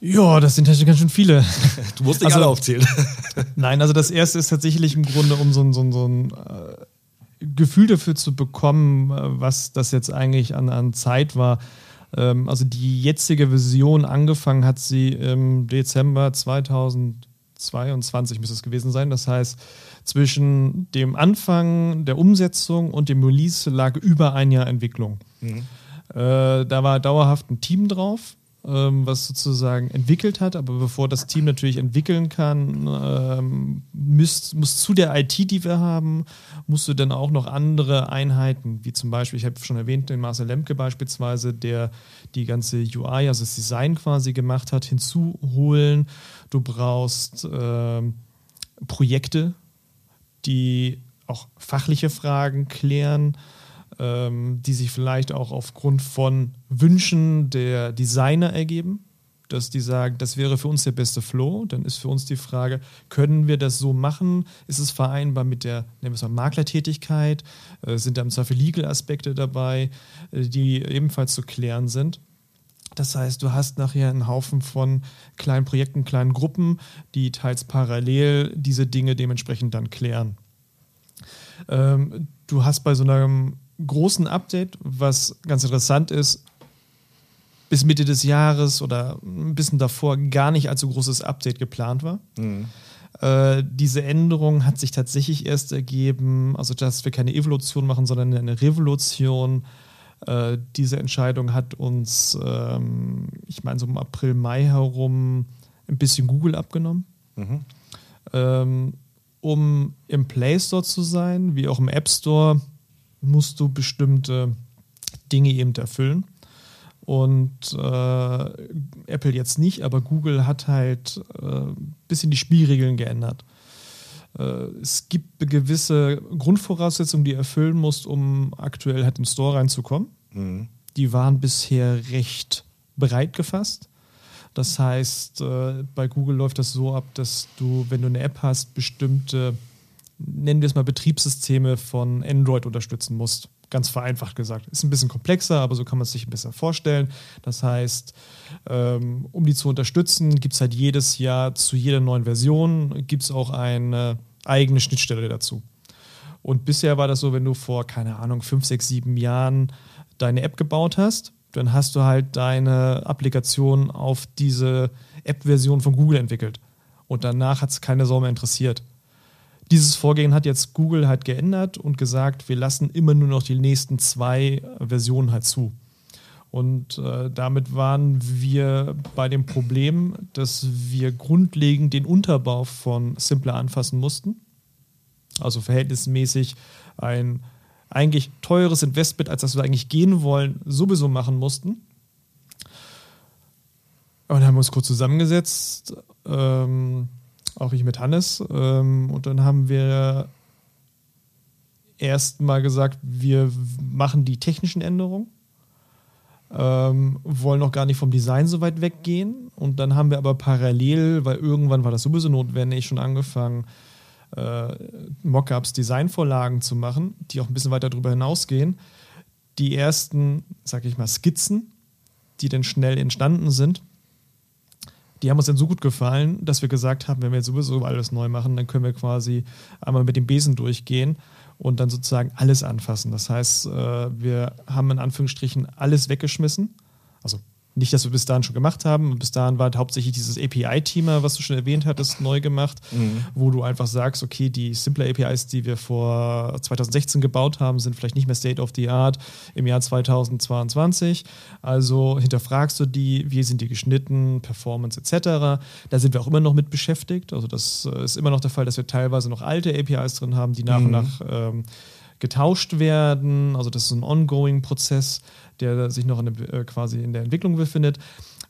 Ja, das sind ja ganz schön viele. Du musst nicht also, alle aufzählen. Nein, also das erste ist tatsächlich im Grunde, um so, so, so ein äh, Gefühl dafür zu bekommen, äh, was das jetzt eigentlich an, an Zeit war. Ähm, also die jetzige Version angefangen hat sie im Dezember 2022 müsste es gewesen sein. Das heißt, zwischen dem Anfang der Umsetzung und dem Release lag über ein Jahr Entwicklung. Mhm. Äh, da war dauerhaft ein Team drauf, ähm, was sozusagen entwickelt hat, aber bevor das Team natürlich entwickeln kann, ähm, muss, muss zu der IT, die wir haben, musst du dann auch noch andere Einheiten, wie zum Beispiel, ich habe schon erwähnt, den Marcel Lemke beispielsweise, der die ganze UI, also das Design quasi gemacht hat, hinzuholen. Du brauchst ähm, Projekte, die auch fachliche Fragen klären, ähm, die sich vielleicht auch aufgrund von Wünschen der Designer ergeben, dass die sagen, das wäre für uns der beste Flow. Dann ist für uns die Frage, können wir das so machen? Ist es vereinbar mit der nehmen wir mal, Maklertätigkeit? Äh, sind da im Zweifel Legal-Aspekte dabei, äh, die ebenfalls zu klären sind? Das heißt, du hast nachher einen Haufen von kleinen Projekten, kleinen Gruppen, die teils parallel diese Dinge dementsprechend dann klären. Ähm, du hast bei so einem großen Update, was ganz interessant ist, bis Mitte des Jahres oder ein bisschen davor gar nicht allzu großes Update geplant war. Mhm. Äh, diese Änderung hat sich tatsächlich erst ergeben, also dass wir keine Evolution machen, sondern eine Revolution äh, diese Entscheidung hat uns, ähm, ich meine, so im April, Mai herum ein bisschen Google abgenommen. Mhm. Ähm, um im Play Store zu sein, wie auch im App Store, musst du bestimmte Dinge eben erfüllen. Und äh, Apple jetzt nicht, aber Google hat halt ein äh, bisschen die Spielregeln geändert. Äh, es gibt gewisse Grundvoraussetzungen, die du erfüllen musst, um aktuell halt im Store reinzukommen. Mhm. Die waren bisher recht breit gefasst. Das heißt, äh, bei Google läuft das so ab, dass du, wenn du eine App hast, bestimmte, nennen wir es mal Betriebssysteme von Android unterstützen musst. Ganz vereinfacht gesagt. Ist ein bisschen komplexer, aber so kann man es sich besser vorstellen. Das heißt, ähm, um die zu unterstützen, gibt es halt jedes Jahr zu jeder neuen Version gibt es auch eine eigene Schnittstelle dazu. Und bisher war das so, wenn du vor, keine Ahnung, fünf, sechs, sieben Jahren deine App gebaut hast, dann hast du halt deine Applikation auf diese App-Version von Google entwickelt. Und danach hat es keine Sau mehr interessiert. Dieses Vorgehen hat jetzt Google halt geändert und gesagt, wir lassen immer nur noch die nächsten zwei Versionen halt zu. Und äh, damit waren wir bei dem Problem, dass wir grundlegend den Unterbau von Simpler anfassen mussten. Also verhältnismäßig ein eigentlich teures Investment, als das wir eigentlich gehen wollen, sowieso machen mussten. Und dann haben wir uns kurz zusammengesetzt, ähm, auch ich mit Hannes. Ähm, und dann haben wir erst mal gesagt, wir machen die technischen Änderungen, ähm, wollen noch gar nicht vom Design so weit weggehen. Und dann haben wir aber parallel, weil irgendwann war das sowieso notwendig, schon angefangen, äh, Mockups, Designvorlagen zu machen, die auch ein bisschen weiter darüber hinausgehen. Die ersten, sag ich mal, Skizzen, die dann schnell entstanden sind, die haben uns dann so gut gefallen, dass wir gesagt haben, wenn wir jetzt sowieso alles neu machen, dann können wir quasi einmal mit dem Besen durchgehen und dann sozusagen alles anfassen. Das heißt, äh, wir haben in Anführungsstrichen alles weggeschmissen. Also nicht, dass wir bis dahin schon gemacht haben. Bis dahin war halt hauptsächlich dieses API-Thema, was du schon erwähnt hattest, neu gemacht, mhm. wo du einfach sagst, okay, die simple APIs, die wir vor 2016 gebaut haben, sind vielleicht nicht mehr State of the Art im Jahr 2022. Also hinterfragst du die, wie sind die geschnitten, Performance etc. Da sind wir auch immer noch mit beschäftigt. Also das äh, ist immer noch der Fall, dass wir teilweise noch alte APIs drin haben, die nach mhm. und nach ähm, getauscht werden. Also das ist ein ongoing Prozess der sich noch in der, äh, quasi in der Entwicklung befindet.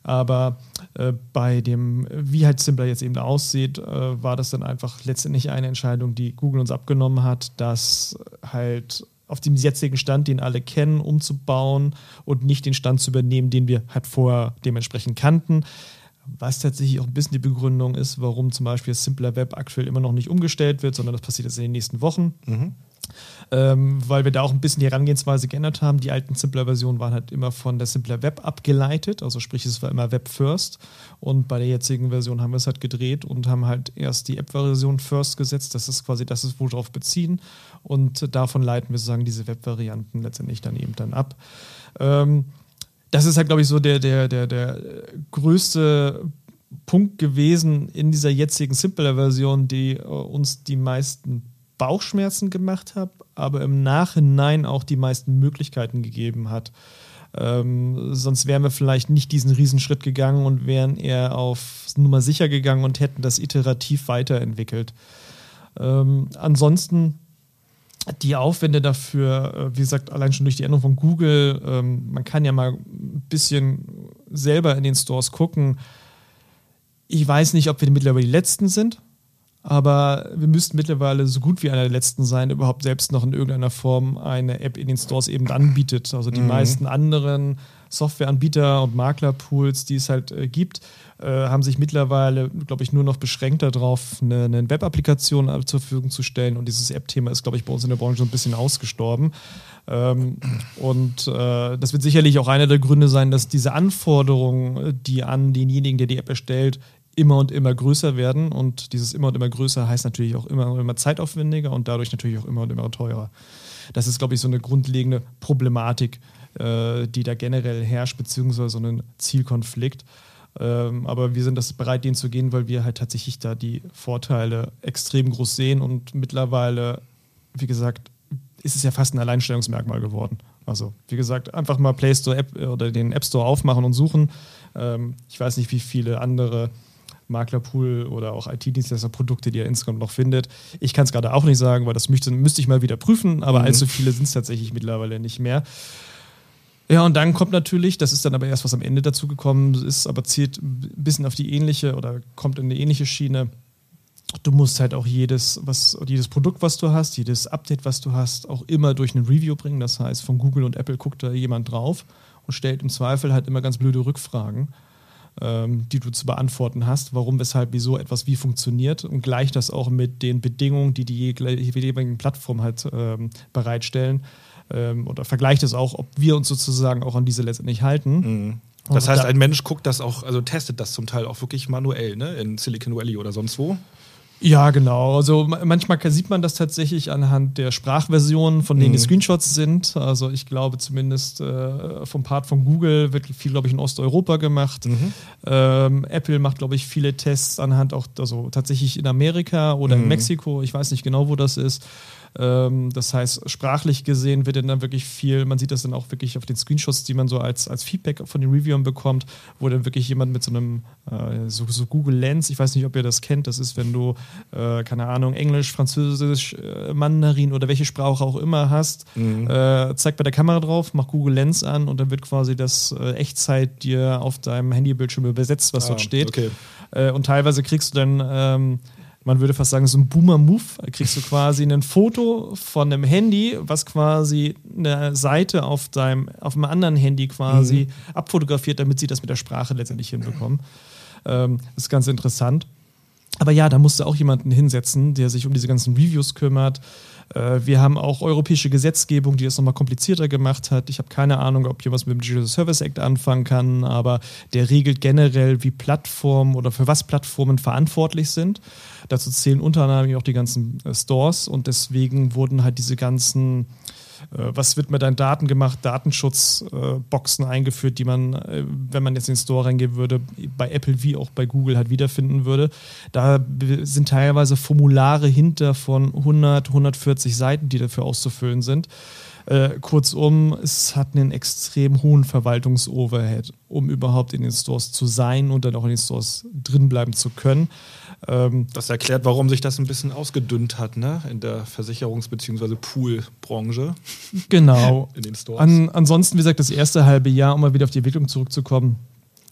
Aber äh, bei dem, wie halt Simpler jetzt eben aussieht, äh, war das dann einfach letztendlich eine Entscheidung, die Google uns abgenommen hat, dass halt auf dem jetzigen Stand, den alle kennen, umzubauen und nicht den Stand zu übernehmen, den wir halt vorher dementsprechend kannten. Was tatsächlich auch ein bisschen die Begründung ist, warum zum Beispiel Simpler Web aktuell immer noch nicht umgestellt wird, sondern das passiert jetzt in den nächsten Wochen. Mhm ähm, weil wir da auch ein bisschen die Herangehensweise geändert haben. Die alten Simpler-Versionen waren halt immer von der Simpler Web abgeleitet, also sprich, es war immer Web First. Und bei der jetzigen Version haben wir es halt gedreht und haben halt erst die App-Version First gesetzt. Das ist quasi das, ist, wo wir drauf beziehen. Und davon leiten wir sozusagen diese Web-Varianten letztendlich dann eben dann ab. Ähm, das ist halt, glaube ich, so der, der, der, der größte Punkt gewesen in dieser jetzigen Simpler-Version, die äh, uns die meisten Bauchschmerzen gemacht habe, aber im Nachhinein auch die meisten Möglichkeiten gegeben hat. Ähm, sonst wären wir vielleicht nicht diesen Riesenschritt gegangen und wären eher auf Nummer sicher gegangen und hätten das iterativ weiterentwickelt. Ähm, ansonsten die Aufwände dafür, äh, wie gesagt, allein schon durch die Änderung von Google, ähm, man kann ja mal ein bisschen selber in den Stores gucken. Ich weiß nicht, ob wir mittlerweile die Letzten sind aber wir müssten mittlerweile so gut wie einer der letzten sein, überhaupt selbst noch in irgendeiner Form eine App in den Stores eben anbietet. Also die mhm. meisten anderen Softwareanbieter und Maklerpools, die es halt äh, gibt, äh, haben sich mittlerweile, glaube ich, nur noch beschränkt darauf, eine, eine Web-Applikation zur Verfügung zu stellen. Und dieses App-Thema ist, glaube ich, bei uns in der Branche so ein bisschen ausgestorben. Ähm, und äh, das wird sicherlich auch einer der Gründe sein, dass diese Anforderungen, die an denjenigen, der die App erstellt, immer und immer größer werden. Und dieses immer und immer größer heißt natürlich auch immer und immer zeitaufwendiger und dadurch natürlich auch immer und immer teurer. Das ist, glaube ich, so eine grundlegende Problematik, äh, die da generell herrscht, beziehungsweise so ein Zielkonflikt. Ähm, aber wir sind das bereit, den zu gehen, weil wir halt tatsächlich da die Vorteile extrem groß sehen und mittlerweile, wie gesagt, ist es ja fast ein Alleinstellungsmerkmal geworden. Also, wie gesagt, einfach mal Play Store App oder den App Store aufmachen und suchen. Ähm, ich weiß nicht, wie viele andere Maklerpool oder auch IT-Dienstleister-Produkte, die er insgesamt noch findet. Ich kann es gerade auch nicht sagen, weil das müsste, müsste ich mal wieder prüfen, aber mhm. allzu viele sind es tatsächlich mittlerweile nicht mehr. Ja, und dann kommt natürlich, das ist dann aber erst, was am Ende dazu gekommen ist, aber zielt ein bisschen auf die ähnliche oder kommt in eine ähnliche Schiene. Du musst halt auch jedes, was, jedes Produkt, was du hast, jedes Update, was du hast, auch immer durch ein Review bringen. Das heißt, von Google und Apple guckt da jemand drauf und stellt im Zweifel halt immer ganz blöde Rückfragen, ähm, die du zu beantworten hast, warum, weshalb, wieso etwas wie funktioniert und gleicht das auch mit den Bedingungen, die die jeweiligen Plattformen halt ähm, bereitstellen ähm, oder vergleicht es auch, ob wir uns sozusagen auch an diese letztendlich halten. Mhm. Das heißt, ein Mensch guckt das auch, also testet das zum Teil auch wirklich manuell, ne? In Silicon Valley oder sonst wo. Ja, genau. Also manchmal sieht man das tatsächlich anhand der Sprachversionen, von denen mhm. die Screenshots sind. Also ich glaube zumindest äh, vom Part von Google wird viel, glaube ich, in Osteuropa gemacht. Mhm. Ähm, Apple macht, glaube ich, viele Tests anhand auch, also tatsächlich in Amerika oder mhm. in Mexiko. Ich weiß nicht genau, wo das ist. Ähm, das heißt, sprachlich gesehen wird dann wirklich viel, man sieht das dann auch wirklich auf den Screenshots, die man so als, als Feedback von den Reviewern bekommt, wo dann wirklich jemand mit so einem äh, so, so, Google Lens, ich weiß nicht, ob ihr das kennt, das ist, wenn du, äh, keine Ahnung, Englisch, Französisch, äh, Mandarin oder welche Sprache auch immer hast, mhm. Zeig bei der Kamera drauf, mach Google Lens an und dann wird quasi das Echtzeit dir auf deinem Handybildschirm übersetzt, was ah, dort steht. Okay. Und teilweise kriegst du dann ähm, man würde fast sagen, so ein Boomer-Move. Da kriegst du quasi ein Foto von einem Handy, was quasi eine Seite auf deinem, auf einem anderen Handy quasi mhm. abfotografiert, damit sie das mit der Sprache letztendlich hinbekommen. Ähm, das ist ganz interessant. Aber ja, da musste auch jemanden hinsetzen, der sich um diese ganzen Reviews kümmert. Äh, wir haben auch europäische Gesetzgebung, die das nochmal komplizierter gemacht hat. Ich habe keine Ahnung, ob was mit dem Digital Service Act anfangen kann, aber der regelt generell, wie Plattformen oder für was Plattformen verantwortlich sind. Dazu zählen unter anderem auch die ganzen äh, Stores und deswegen wurden halt diese ganzen was wird mit deinen Daten gemacht, Datenschutzboxen äh, eingeführt, die man, äh, wenn man jetzt in den Store reingehen würde, bei Apple wie auch bei Google halt wiederfinden würde. Da sind teilweise Formulare hinter von 100, 140 Seiten, die dafür auszufüllen sind. Äh, kurzum, es hat einen extrem hohen Verwaltungsoverhead, um überhaupt in den Stores zu sein und dann auch in den Stores drin bleiben zu können. Ähm, das erklärt, warum sich das ein bisschen ausgedünnt hat, ne? In der Versicherungs- bzw. Pool-Branche. Genau. in den Stores. An, ansonsten, wie gesagt, das erste halbe Jahr, um mal wieder auf die Entwicklung zurückzukommen,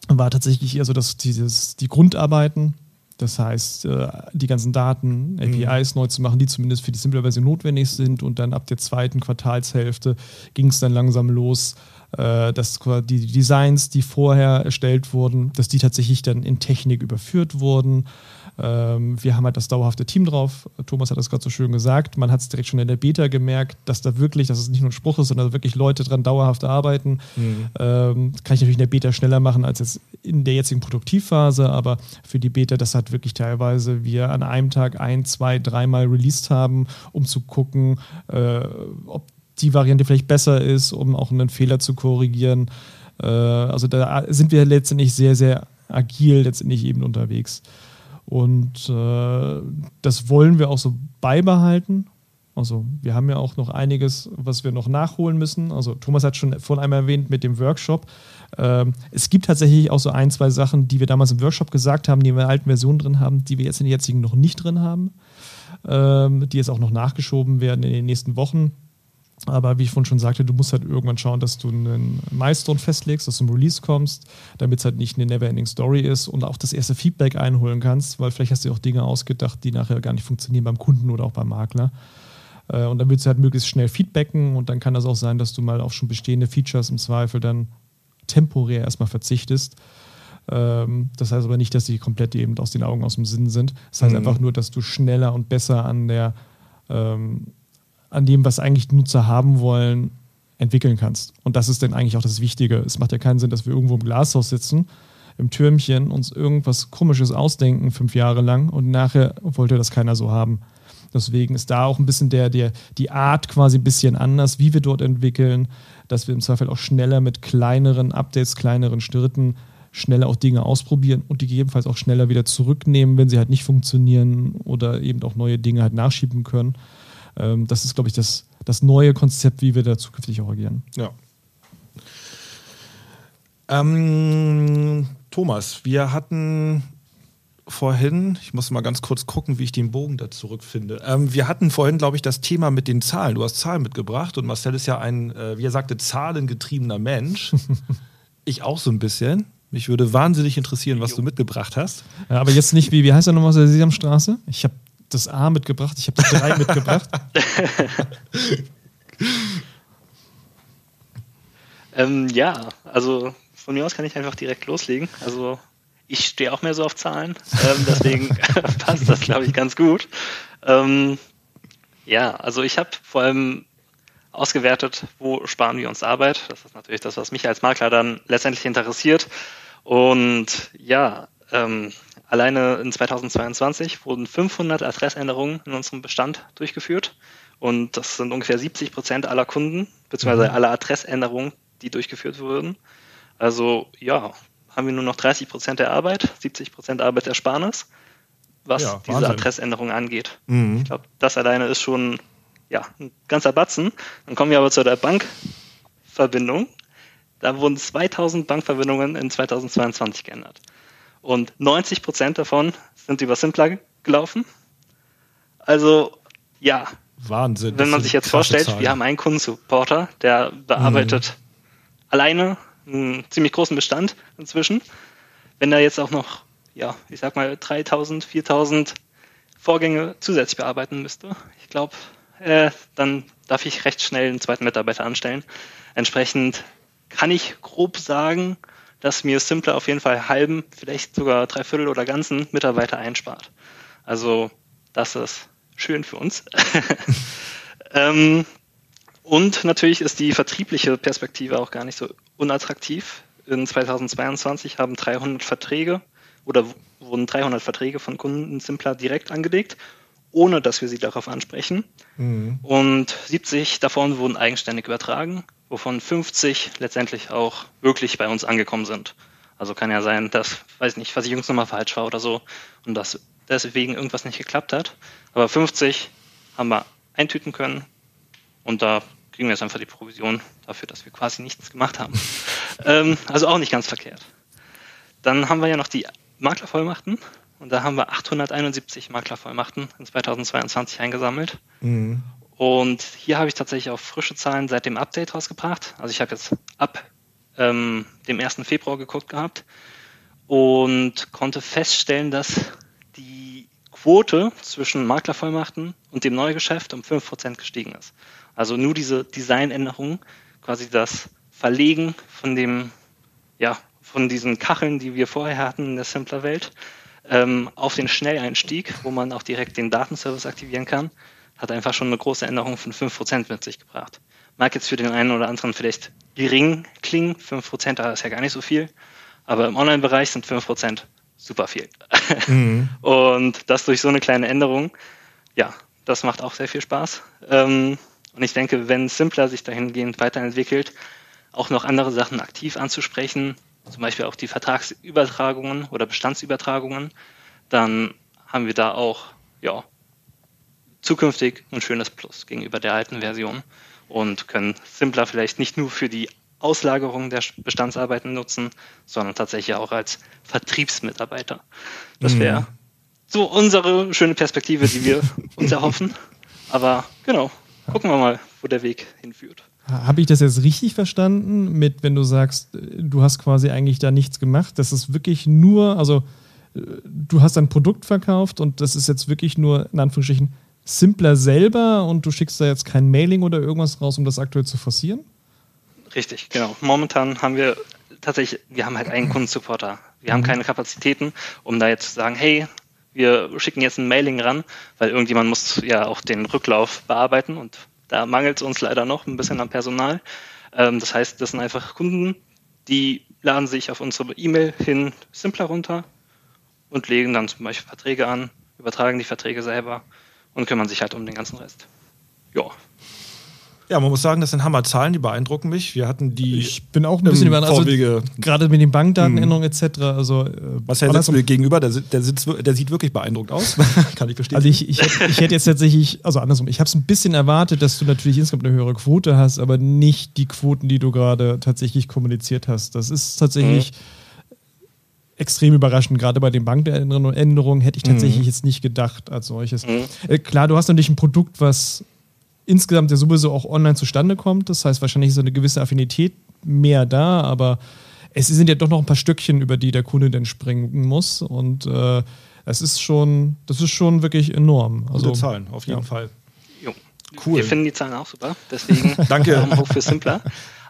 war tatsächlich eher so, dass dieses, die Grundarbeiten, das heißt, äh, die ganzen Daten, APIs mhm. neu zu machen, die zumindest für die simple Version notwendig sind. Und dann ab der zweiten Quartalshälfte ging es dann langsam los, äh, dass die Designs, die vorher erstellt wurden, dass die tatsächlich dann in Technik überführt wurden. Ähm, wir haben halt das dauerhafte Team drauf. Thomas hat das gerade so schön gesagt. Man hat es direkt schon in der Beta gemerkt, dass da wirklich, dass es nicht nur ein Spruch ist, sondern wirklich Leute dran dauerhaft arbeiten. Mhm. Ähm, kann ich natürlich in der Beta schneller machen als jetzt in der jetzigen Produktivphase, aber für die Beta, das hat wirklich teilweise wir an einem Tag ein, zwei, dreimal released haben, um zu gucken, äh, ob die Variante vielleicht besser ist, um auch einen Fehler zu korrigieren. Äh, also da sind wir letztendlich sehr, sehr agil letztendlich eben unterwegs. Und äh, das wollen wir auch so beibehalten. Also wir haben ja auch noch einiges, was wir noch nachholen müssen. Also Thomas hat schon vorhin einmal erwähnt mit dem Workshop. Ähm, es gibt tatsächlich auch so ein, zwei Sachen, die wir damals im Workshop gesagt haben, die wir in der alten Version drin haben, die wir jetzt in der jetzigen noch nicht drin haben, ähm, die jetzt auch noch nachgeschoben werden in den nächsten Wochen. Aber wie ich vorhin schon sagte, du musst halt irgendwann schauen, dass du einen Milestone festlegst, dass du zum Release kommst, damit es halt nicht eine Neverending Story ist und auch das erste Feedback einholen kannst, weil vielleicht hast du auch Dinge ausgedacht, die nachher gar nicht funktionieren beim Kunden oder auch beim Makler. Äh, und dann willst du halt möglichst schnell feedbacken und dann kann das auch sein, dass du mal auf schon bestehende Features im Zweifel dann temporär erstmal verzichtest. Ähm, das heißt aber nicht, dass die komplett eben aus den Augen, aus dem Sinn sind. Das heißt mhm. einfach nur, dass du schneller und besser an der ähm, an dem, was eigentlich Nutzer haben wollen, entwickeln kannst. Und das ist dann eigentlich auch das Wichtige. Es macht ja keinen Sinn, dass wir irgendwo im Glashaus sitzen, im Türmchen, uns irgendwas Komisches ausdenken, fünf Jahre lang, und nachher wollte das keiner so haben. Deswegen ist da auch ein bisschen der, der, die Art quasi ein bisschen anders, wie wir dort entwickeln, dass wir im Zweifel auch schneller mit kleineren Updates, kleineren Schritten schneller auch Dinge ausprobieren und die gegebenenfalls auch schneller wieder zurücknehmen, wenn sie halt nicht funktionieren oder eben auch neue Dinge halt nachschieben können. Ähm, das ist, glaube ich, das, das neue Konzept, wie wir da zukünftig auch agieren. Ja. Ähm, Thomas, wir hatten vorhin, ich muss mal ganz kurz gucken, wie ich den Bogen da zurückfinde. Ähm, wir hatten vorhin, glaube ich, das Thema mit den Zahlen. Du hast Zahlen mitgebracht und Marcel ist ja ein, äh, wie er sagte, zahlengetriebener Mensch. ich auch so ein bisschen. Mich würde wahnsinnig interessieren, was jo. du mitgebracht hast. Ja, aber jetzt nicht, wie, wie heißt er nochmal aus der Sesamstraße? Ich habe das A mitgebracht, ich habe die drei mitgebracht. ähm, ja, also von mir aus kann ich einfach direkt loslegen. Also ich stehe auch mehr so auf Zahlen, ähm, deswegen passt das, glaube ich, ganz gut. Ähm, ja, also ich habe vor allem ausgewertet, wo sparen wir uns Arbeit. Das ist natürlich das, was mich als Makler dann letztendlich interessiert. Und ja, ähm, alleine in 2022 wurden 500 Adressänderungen in unserem Bestand durchgeführt. Und das sind ungefähr 70 Prozent aller Kunden, beziehungsweise mhm. aller Adressänderungen, die durchgeführt wurden. Also ja, haben wir nur noch 30 Prozent der Arbeit, 70 Prozent Arbeitsersparnis, was ja, diese Adressänderung angeht. Mhm. Ich glaube, das alleine ist schon ja, ein ganzer Batzen. Dann kommen wir aber zu der Bankverbindung. Da wurden 2000 Bankverbindungen in 2022 geändert. Und 90 Prozent davon sind über Simpler gelaufen. Also, ja. Wahnsinn. Wenn man sich jetzt vorstellt, Zahlen. wir haben einen Kundensupporter, der bearbeitet mhm. alleine einen ziemlich großen Bestand inzwischen. Wenn er jetzt auch noch, ja, ich sag mal 3000, 4000 Vorgänge zusätzlich bearbeiten müsste, ich glaube, äh, dann darf ich recht schnell einen zweiten Mitarbeiter anstellen. Entsprechend kann ich grob sagen, dass mir Simpler auf jeden Fall halben, vielleicht sogar drei Viertel oder ganzen Mitarbeiter einspart. Also das ist schön für uns. ähm, und natürlich ist die vertriebliche Perspektive auch gar nicht so unattraktiv. In 2022 haben 300 Verträge oder wurden 300 Verträge von Kunden Simpler direkt angelegt, ohne dass wir sie darauf ansprechen. Mhm. Und 70 davon wurden eigenständig übertragen, wovon 50 letztendlich auch wirklich bei uns angekommen sind. Also kann ja sein, dass, weiß nicht, Versicherungsnummer falsch war oder so und dass deswegen irgendwas nicht geklappt hat. Aber 50 haben wir eintüten können und da kriegen wir jetzt einfach die Provision dafür, dass wir quasi nichts gemacht haben. ähm, also auch nicht ganz verkehrt. Dann haben wir ja noch die Maklervollmachten und da haben wir 871 Maklervollmachten in 2022 eingesammelt. Mhm. Und hier habe ich tatsächlich auch frische Zahlen seit dem Update rausgebracht. Also ich habe jetzt ab ähm, dem 1. Februar geguckt gehabt und konnte feststellen, dass die Quote zwischen Maklervollmachten und dem Neugeschäft um 5% gestiegen ist. Also nur diese Designänderung, quasi das Verlegen von dem, ja, von diesen Kacheln, die wir vorher hatten in der Simpler-Welt, ähm, auf den Schnelleinstieg, wo man auch direkt den Datenservice aktivieren kann, hat einfach schon eine große Änderung von 5% mit sich gebracht. Mag jetzt für den einen oder anderen vielleicht gering klingen, 5% da ist ja gar nicht so viel, aber im Online-Bereich sind 5% super viel. Mhm. Und das durch so eine kleine Änderung, ja, das macht auch sehr viel Spaß. Ähm, und ich denke, wenn Simpler sich dahingehend weiterentwickelt, auch noch andere Sachen aktiv anzusprechen, zum Beispiel auch die Vertragsübertragungen oder Bestandsübertragungen, dann haben wir da auch ja, zukünftig ein schönes Plus gegenüber der alten Version und können Simpler vielleicht nicht nur für die Auslagerung der Bestandsarbeiten nutzen, sondern tatsächlich auch als Vertriebsmitarbeiter. Das wäre mhm. so unsere schöne Perspektive, die wir uns erhoffen. Aber genau, gucken wir mal, wo der Weg hinführt. Habe ich das jetzt richtig verstanden, mit wenn du sagst, du hast quasi eigentlich da nichts gemacht? Das ist wirklich nur, also du hast ein Produkt verkauft und das ist jetzt wirklich nur in Anführungsstrichen simpler selber und du schickst da jetzt kein Mailing oder irgendwas raus, um das aktuell zu forcieren? Richtig, genau. Momentan haben wir tatsächlich, wir haben halt einen Kundensupporter. Wir haben mhm. keine Kapazitäten, um da jetzt zu sagen, hey, wir schicken jetzt ein Mailing ran, weil irgendjemand muss ja auch den Rücklauf bearbeiten und da mangelt es uns leider noch ein bisschen am Personal. Ähm, das heißt, das sind einfach Kunden, die laden sich auf unsere E-Mail hin simpler runter und legen dann zum Beispiel Verträge an, übertragen die Verträge selber und kümmern sich halt um den ganzen Rest. Ja, ja, man muss sagen, das sind Hammerzahlen, die beeindrucken mich. Wir hatten die. Ich bin auch ein bisschen überrascht. Also, gerade mit den Bankdatenänderungen hm. etc. Also, äh, Was Herr sitzt mir gegenüber, der, der, sitzt, der sieht wirklich beeindruckt aus. Kann ich verstehen. Also, ich, ich, ich hätte jetzt tatsächlich, also andersrum, ich habe es ein bisschen erwartet, dass du natürlich insgesamt eine höhere Quote hast, aber nicht die Quoten, die du gerade tatsächlich kommuniziert hast. Das ist tatsächlich. Mhm extrem überraschend. Gerade bei den Bankänderungen hätte ich tatsächlich mhm. jetzt nicht gedacht als solches. Mhm. Äh, klar, du hast natürlich ein Produkt, was insgesamt ja sowieso auch online zustande kommt. Das heißt, wahrscheinlich ist so eine gewisse Affinität mehr da, aber es sind ja doch noch ein paar Stückchen, über die der Kunde dann springen muss. Und äh, es ist schon, das ist schon wirklich enorm. Also, Gute Zahlen, auf jeden ja. Fall. Jo. Cool. Wir finden die Zahlen auch super, deswegen Danke. Daumen hoch für Simpler.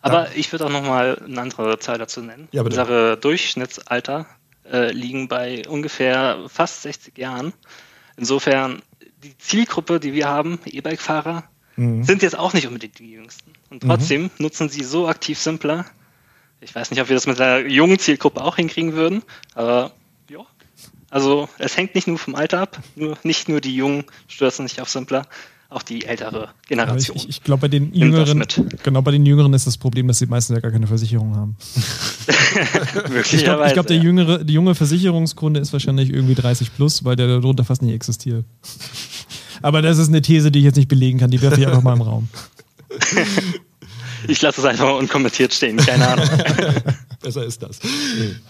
Aber ja. ich würde auch nochmal eine andere Zahl dazu nennen. Ja, bitte. Unsere Durchschnittsalter äh, liegen bei ungefähr fast 60 Jahren. Insofern, die Zielgruppe, die wir haben, E-Bike-Fahrer, mhm. sind jetzt auch nicht unbedingt die jüngsten. Und trotzdem mhm. nutzen sie so aktiv Simpler. Ich weiß nicht, ob wir das mit der jungen Zielgruppe auch hinkriegen würden, aber ja. Also es hängt nicht nur vom Alter ab, nur, nicht nur die Jungen stürzen sich auf Simpler, auch die ältere Generation. ich, ich glaube, bei den Jüngeren, genau bei den Jüngeren ist das Problem, dass die meisten ja gar keine Versicherung haben. ich glaube, glaub, der jüngere, die junge Versicherungskunde ist wahrscheinlich irgendwie 30 plus, weil der darunter fast nicht existiert. Aber das ist eine These, die ich jetzt nicht belegen kann. Die werfe ich einfach mal im Raum. Ich lasse es einfach unkommentiert stehen, keine Ahnung. Besser ist das.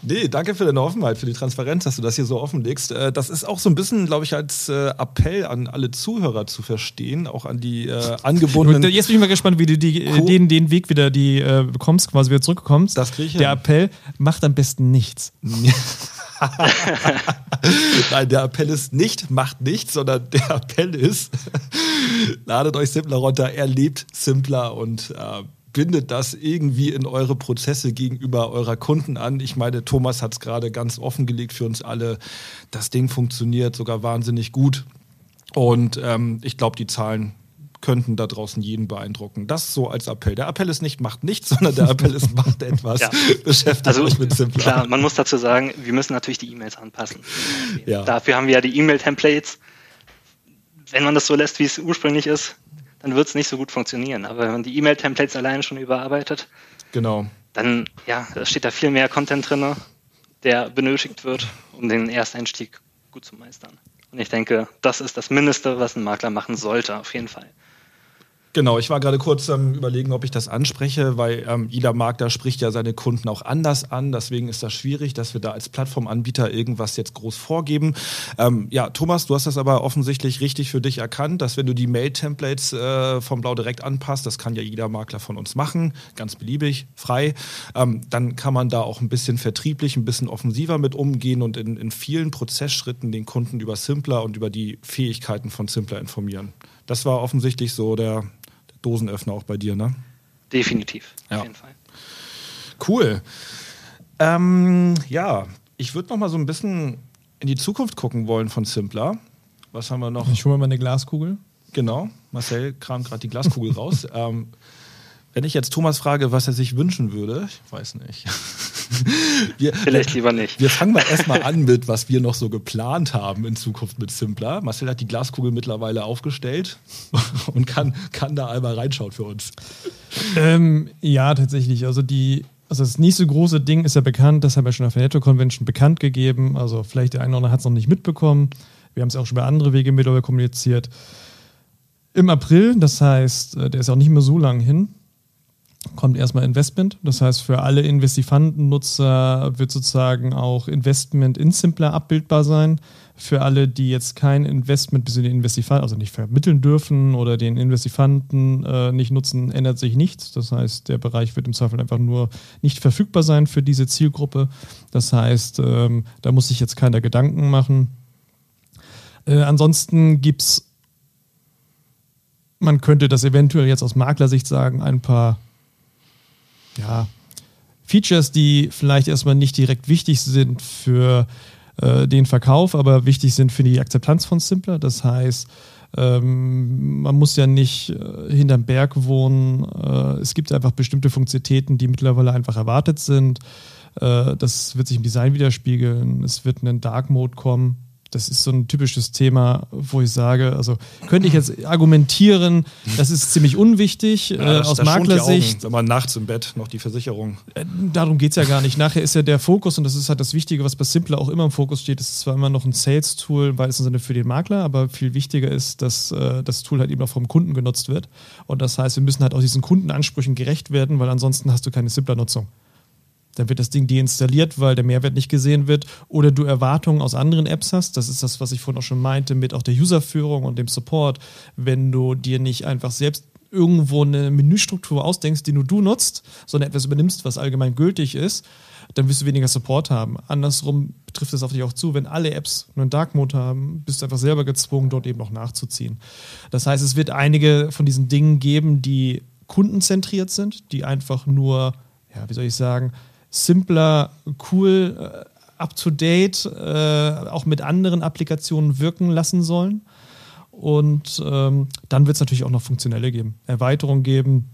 Nee, danke für deine Offenheit, für die Transparenz, dass du das hier so offenlegst. Äh, das ist auch so ein bisschen, glaube ich, als äh, Appell an alle Zuhörer zu verstehen, auch an die äh, angebundenen. Jetzt bin ich mal gespannt, wie du die, äh, den, den Weg wieder die äh, bekommst, quasi wieder zurückkommst. Das kriege ich Der Appell macht am besten nichts. Nein, der Appell ist nicht, macht nichts, sondern der Appell ist, ladet euch Simpler runter, erlebt Simpler und äh, bindet das irgendwie in eure Prozesse gegenüber eurer Kunden an. Ich meine, Thomas hat es gerade ganz offengelegt für uns alle. Das Ding funktioniert sogar wahnsinnig gut. Und ähm, ich glaube, die Zahlen könnten da draußen jeden beeindrucken. Das so als Appell. Der Appell ist nicht macht nichts, sondern der Appell ist macht etwas. Ja. Beschäftigt also, euch mit Simpler. Klar, man muss dazu sagen, wir müssen natürlich die E-Mails anpassen. Ja. Dafür haben wir ja die E-Mail-Templates. Wenn man das so lässt, wie es ursprünglich ist, dann wird es nicht so gut funktionieren. Aber wenn man die E-Mail-Templates alleine schon überarbeitet, genau. dann ja, da steht da viel mehr Content drin, der benötigt wird, um den Ersteinstieg gut zu meistern. Und ich denke, das ist das Mindeste, was ein Makler machen sollte, auf jeden Fall. Genau, ich war gerade kurz am ähm, überlegen, ob ich das anspreche, weil ähm, jeder Makler spricht ja seine Kunden auch anders an. Deswegen ist das schwierig, dass wir da als Plattformanbieter irgendwas jetzt groß vorgeben. Ähm, ja, Thomas, du hast das aber offensichtlich richtig für dich erkannt, dass wenn du die Mail-Templates äh, vom Blau direkt anpasst, das kann ja jeder Makler von uns machen, ganz beliebig, frei, ähm, dann kann man da auch ein bisschen vertrieblich, ein bisschen offensiver mit umgehen und in, in vielen Prozessschritten den Kunden über Simpler und über die Fähigkeiten von Simpler informieren. Das war offensichtlich so der, Dosenöffner auch bei dir, ne? Definitiv, ja. auf jeden Fall. Cool. Ähm, ja, ich würde noch mal so ein bisschen in die Zukunft gucken wollen von Simpler. Was haben wir noch? Ich hole mal eine Glaskugel. Genau, Marcel kramt gerade die Glaskugel raus. Ähm, wenn ich jetzt Thomas frage, was er sich wünschen würde, ich weiß nicht. Wir, Vielleicht lieber nicht. Wir fangen mal erstmal an mit, was wir noch so geplant haben in Zukunft mit Simpler. Marcel hat die Glaskugel mittlerweile aufgestellt und kann, kann da einmal reinschauen für uns. Ähm, ja, tatsächlich. Also die, also das nächste große Ding ist ja bekannt, das haben wir schon auf der Netto Convention bekannt gegeben. Also vielleicht der eine oder andere hat es noch nicht mitbekommen. Wir haben es auch schon bei anderen Wege mittlerweile kommuniziert. Im April, das heißt, äh, der ist auch nicht mehr so lang hin, kommt erstmal Investment. Das heißt, für alle Investifanten-Nutzer wird sozusagen auch Investment in Simpler abbildbar sein. Für alle, die jetzt kein Investment bis in den Investifanten, also nicht vermitteln dürfen oder den Investifanten äh, nicht nutzen, ändert sich nichts. Das heißt, der Bereich wird im Zweifel einfach nur nicht verfügbar sein für diese Zielgruppe. Das heißt, ähm, da muss sich jetzt keiner Gedanken machen. Äh, ansonsten gibt es, man könnte das eventuell jetzt aus Maklersicht sagen, ein paar ja, Features, die vielleicht erstmal nicht direkt wichtig sind für äh, den Verkauf, aber wichtig sind für die Akzeptanz von Simpler. Das heißt, ähm, man muss ja nicht äh, hinterm Berg wohnen. Äh, es gibt einfach bestimmte Funktionalitäten, die mittlerweile einfach erwartet sind. Äh, das wird sich im Design widerspiegeln. Es wird einen Dark Mode kommen das ist so ein typisches Thema, wo ich sage, also könnte ich jetzt argumentieren, das ist ziemlich unwichtig ja, das, äh, aus das Maklersicht. Wenn man nachts im Bett noch die Versicherung. Äh, darum geht es ja gar nicht. Nachher ist ja der Fokus, und das ist halt das Wichtige, was bei Simpler auch immer im Fokus steht, ist zwar immer noch ein Sales-Tool, weil es im Sinne für den Makler, aber viel wichtiger ist, dass äh, das Tool halt eben auch vom Kunden genutzt wird. Und das heißt, wir müssen halt auch diesen Kundenansprüchen gerecht werden, weil ansonsten hast du keine Simpler-Nutzung. Dann wird das Ding deinstalliert, weil der Mehrwert nicht gesehen wird. Oder du Erwartungen aus anderen Apps hast. Das ist das, was ich vorhin auch schon meinte, mit auch der Userführung und dem Support. Wenn du dir nicht einfach selbst irgendwo eine Menüstruktur ausdenkst, die nur du nutzt, sondern etwas übernimmst, was allgemein gültig ist, dann wirst du weniger Support haben. Andersrum trifft es auf dich auch zu, wenn alle Apps nur einen Dark Mode haben, bist du einfach selber gezwungen, dort eben noch nachzuziehen. Das heißt, es wird einige von diesen Dingen geben, die kundenzentriert sind, die einfach nur, ja, wie soll ich sagen, simpler, cool, äh, up-to-date, äh, auch mit anderen Applikationen wirken lassen sollen. Und ähm, dann wird es natürlich auch noch funktionelle geben, Erweiterungen geben.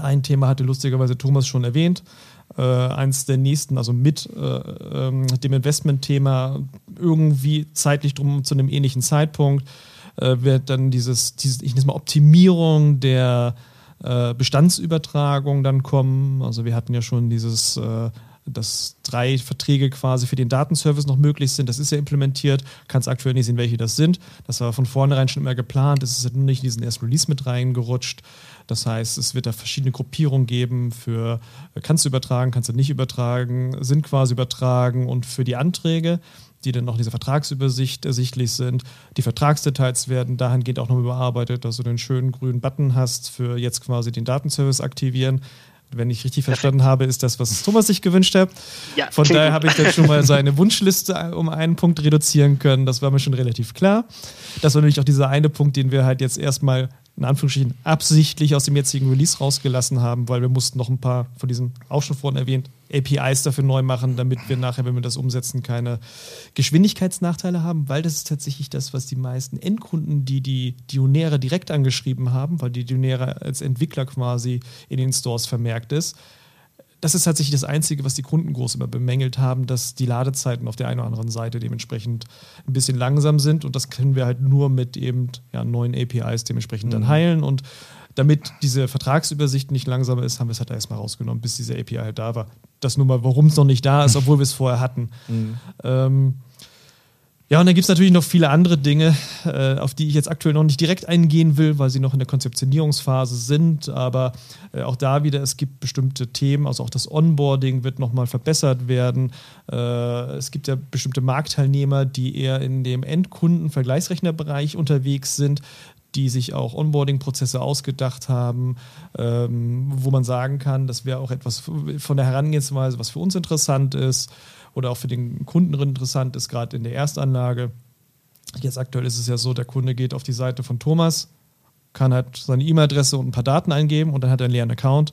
Ein Thema hatte lustigerweise Thomas schon erwähnt. Äh, eins der nächsten, also mit äh, ähm, dem Investmentthema irgendwie zeitlich drum zu einem ähnlichen Zeitpunkt, äh, wird dann dieses, dieses ich nenne es mal Optimierung der äh, Bestandsübertragung dann kommen. Also wir hatten ja schon dieses äh, dass drei Verträge quasi für den Datenservice noch möglich sind. Das ist ja implementiert. Kannst aktuell nicht sehen, welche das sind. Das war von vornherein schon immer geplant. Es ist halt nicht in diesen ersten Release mit reingerutscht. Das heißt, es wird da verschiedene Gruppierungen geben für kannst du übertragen, kannst du nicht übertragen, sind quasi übertragen und für die Anträge die dann noch in dieser Vertragsübersicht ersichtlich sind. Die Vertragsdetails werden dahingehend auch noch überarbeitet, dass du den schönen grünen Button hast für jetzt quasi den Datenservice aktivieren wenn ich richtig verstanden habe, ist das, was Thomas sich gewünscht hat. Ja, Von daher habe ich dann schon mal seine Wunschliste um einen Punkt reduzieren können. Das war mir schon relativ klar. Das war nämlich auch dieser eine Punkt, den wir halt jetzt erstmal in Anführungsstrichen absichtlich aus dem jetzigen Release rausgelassen haben, weil wir mussten noch ein paar von diesen auch schon vorhin erwähnt APIs dafür neu machen, damit wir nachher, wenn wir das umsetzen, keine Geschwindigkeitsnachteile haben, weil das ist tatsächlich das, was die meisten Endkunden, die die Dionäre direkt angeschrieben haben, weil die Dionäre als Entwickler quasi in den Stores vermerkt ist, das ist tatsächlich das Einzige, was die Kunden groß immer bemängelt haben, dass die Ladezeiten auf der einen oder anderen Seite dementsprechend ein bisschen langsam sind. Und das können wir halt nur mit eben ja, neuen APIs dementsprechend mhm. dann heilen. Und damit diese Vertragsübersicht nicht langsamer ist, haben wir es halt erstmal rausgenommen, bis diese API halt da war. Das nur mal, warum es noch nicht da ist, obwohl wir es vorher hatten. Mhm. Ähm, ja, und dann gibt es natürlich noch viele andere Dinge, äh, auf die ich jetzt aktuell noch nicht direkt eingehen will, weil sie noch in der Konzeptionierungsphase sind. Aber äh, auch da wieder, es gibt bestimmte Themen, also auch das Onboarding wird nochmal verbessert werden. Äh, es gibt ja bestimmte Marktteilnehmer, die eher in dem Endkunden-Vergleichsrechnerbereich unterwegs sind die sich auch Onboarding-Prozesse ausgedacht haben, ähm, wo man sagen kann, das wäre auch etwas von der Herangehensweise, was für uns interessant ist oder auch für den Kunden interessant ist, gerade in der Erstanlage. Jetzt aktuell ist es ja so, der Kunde geht auf die Seite von Thomas, kann halt seine E-Mail-Adresse und ein paar Daten eingeben und dann hat er einen leeren Account.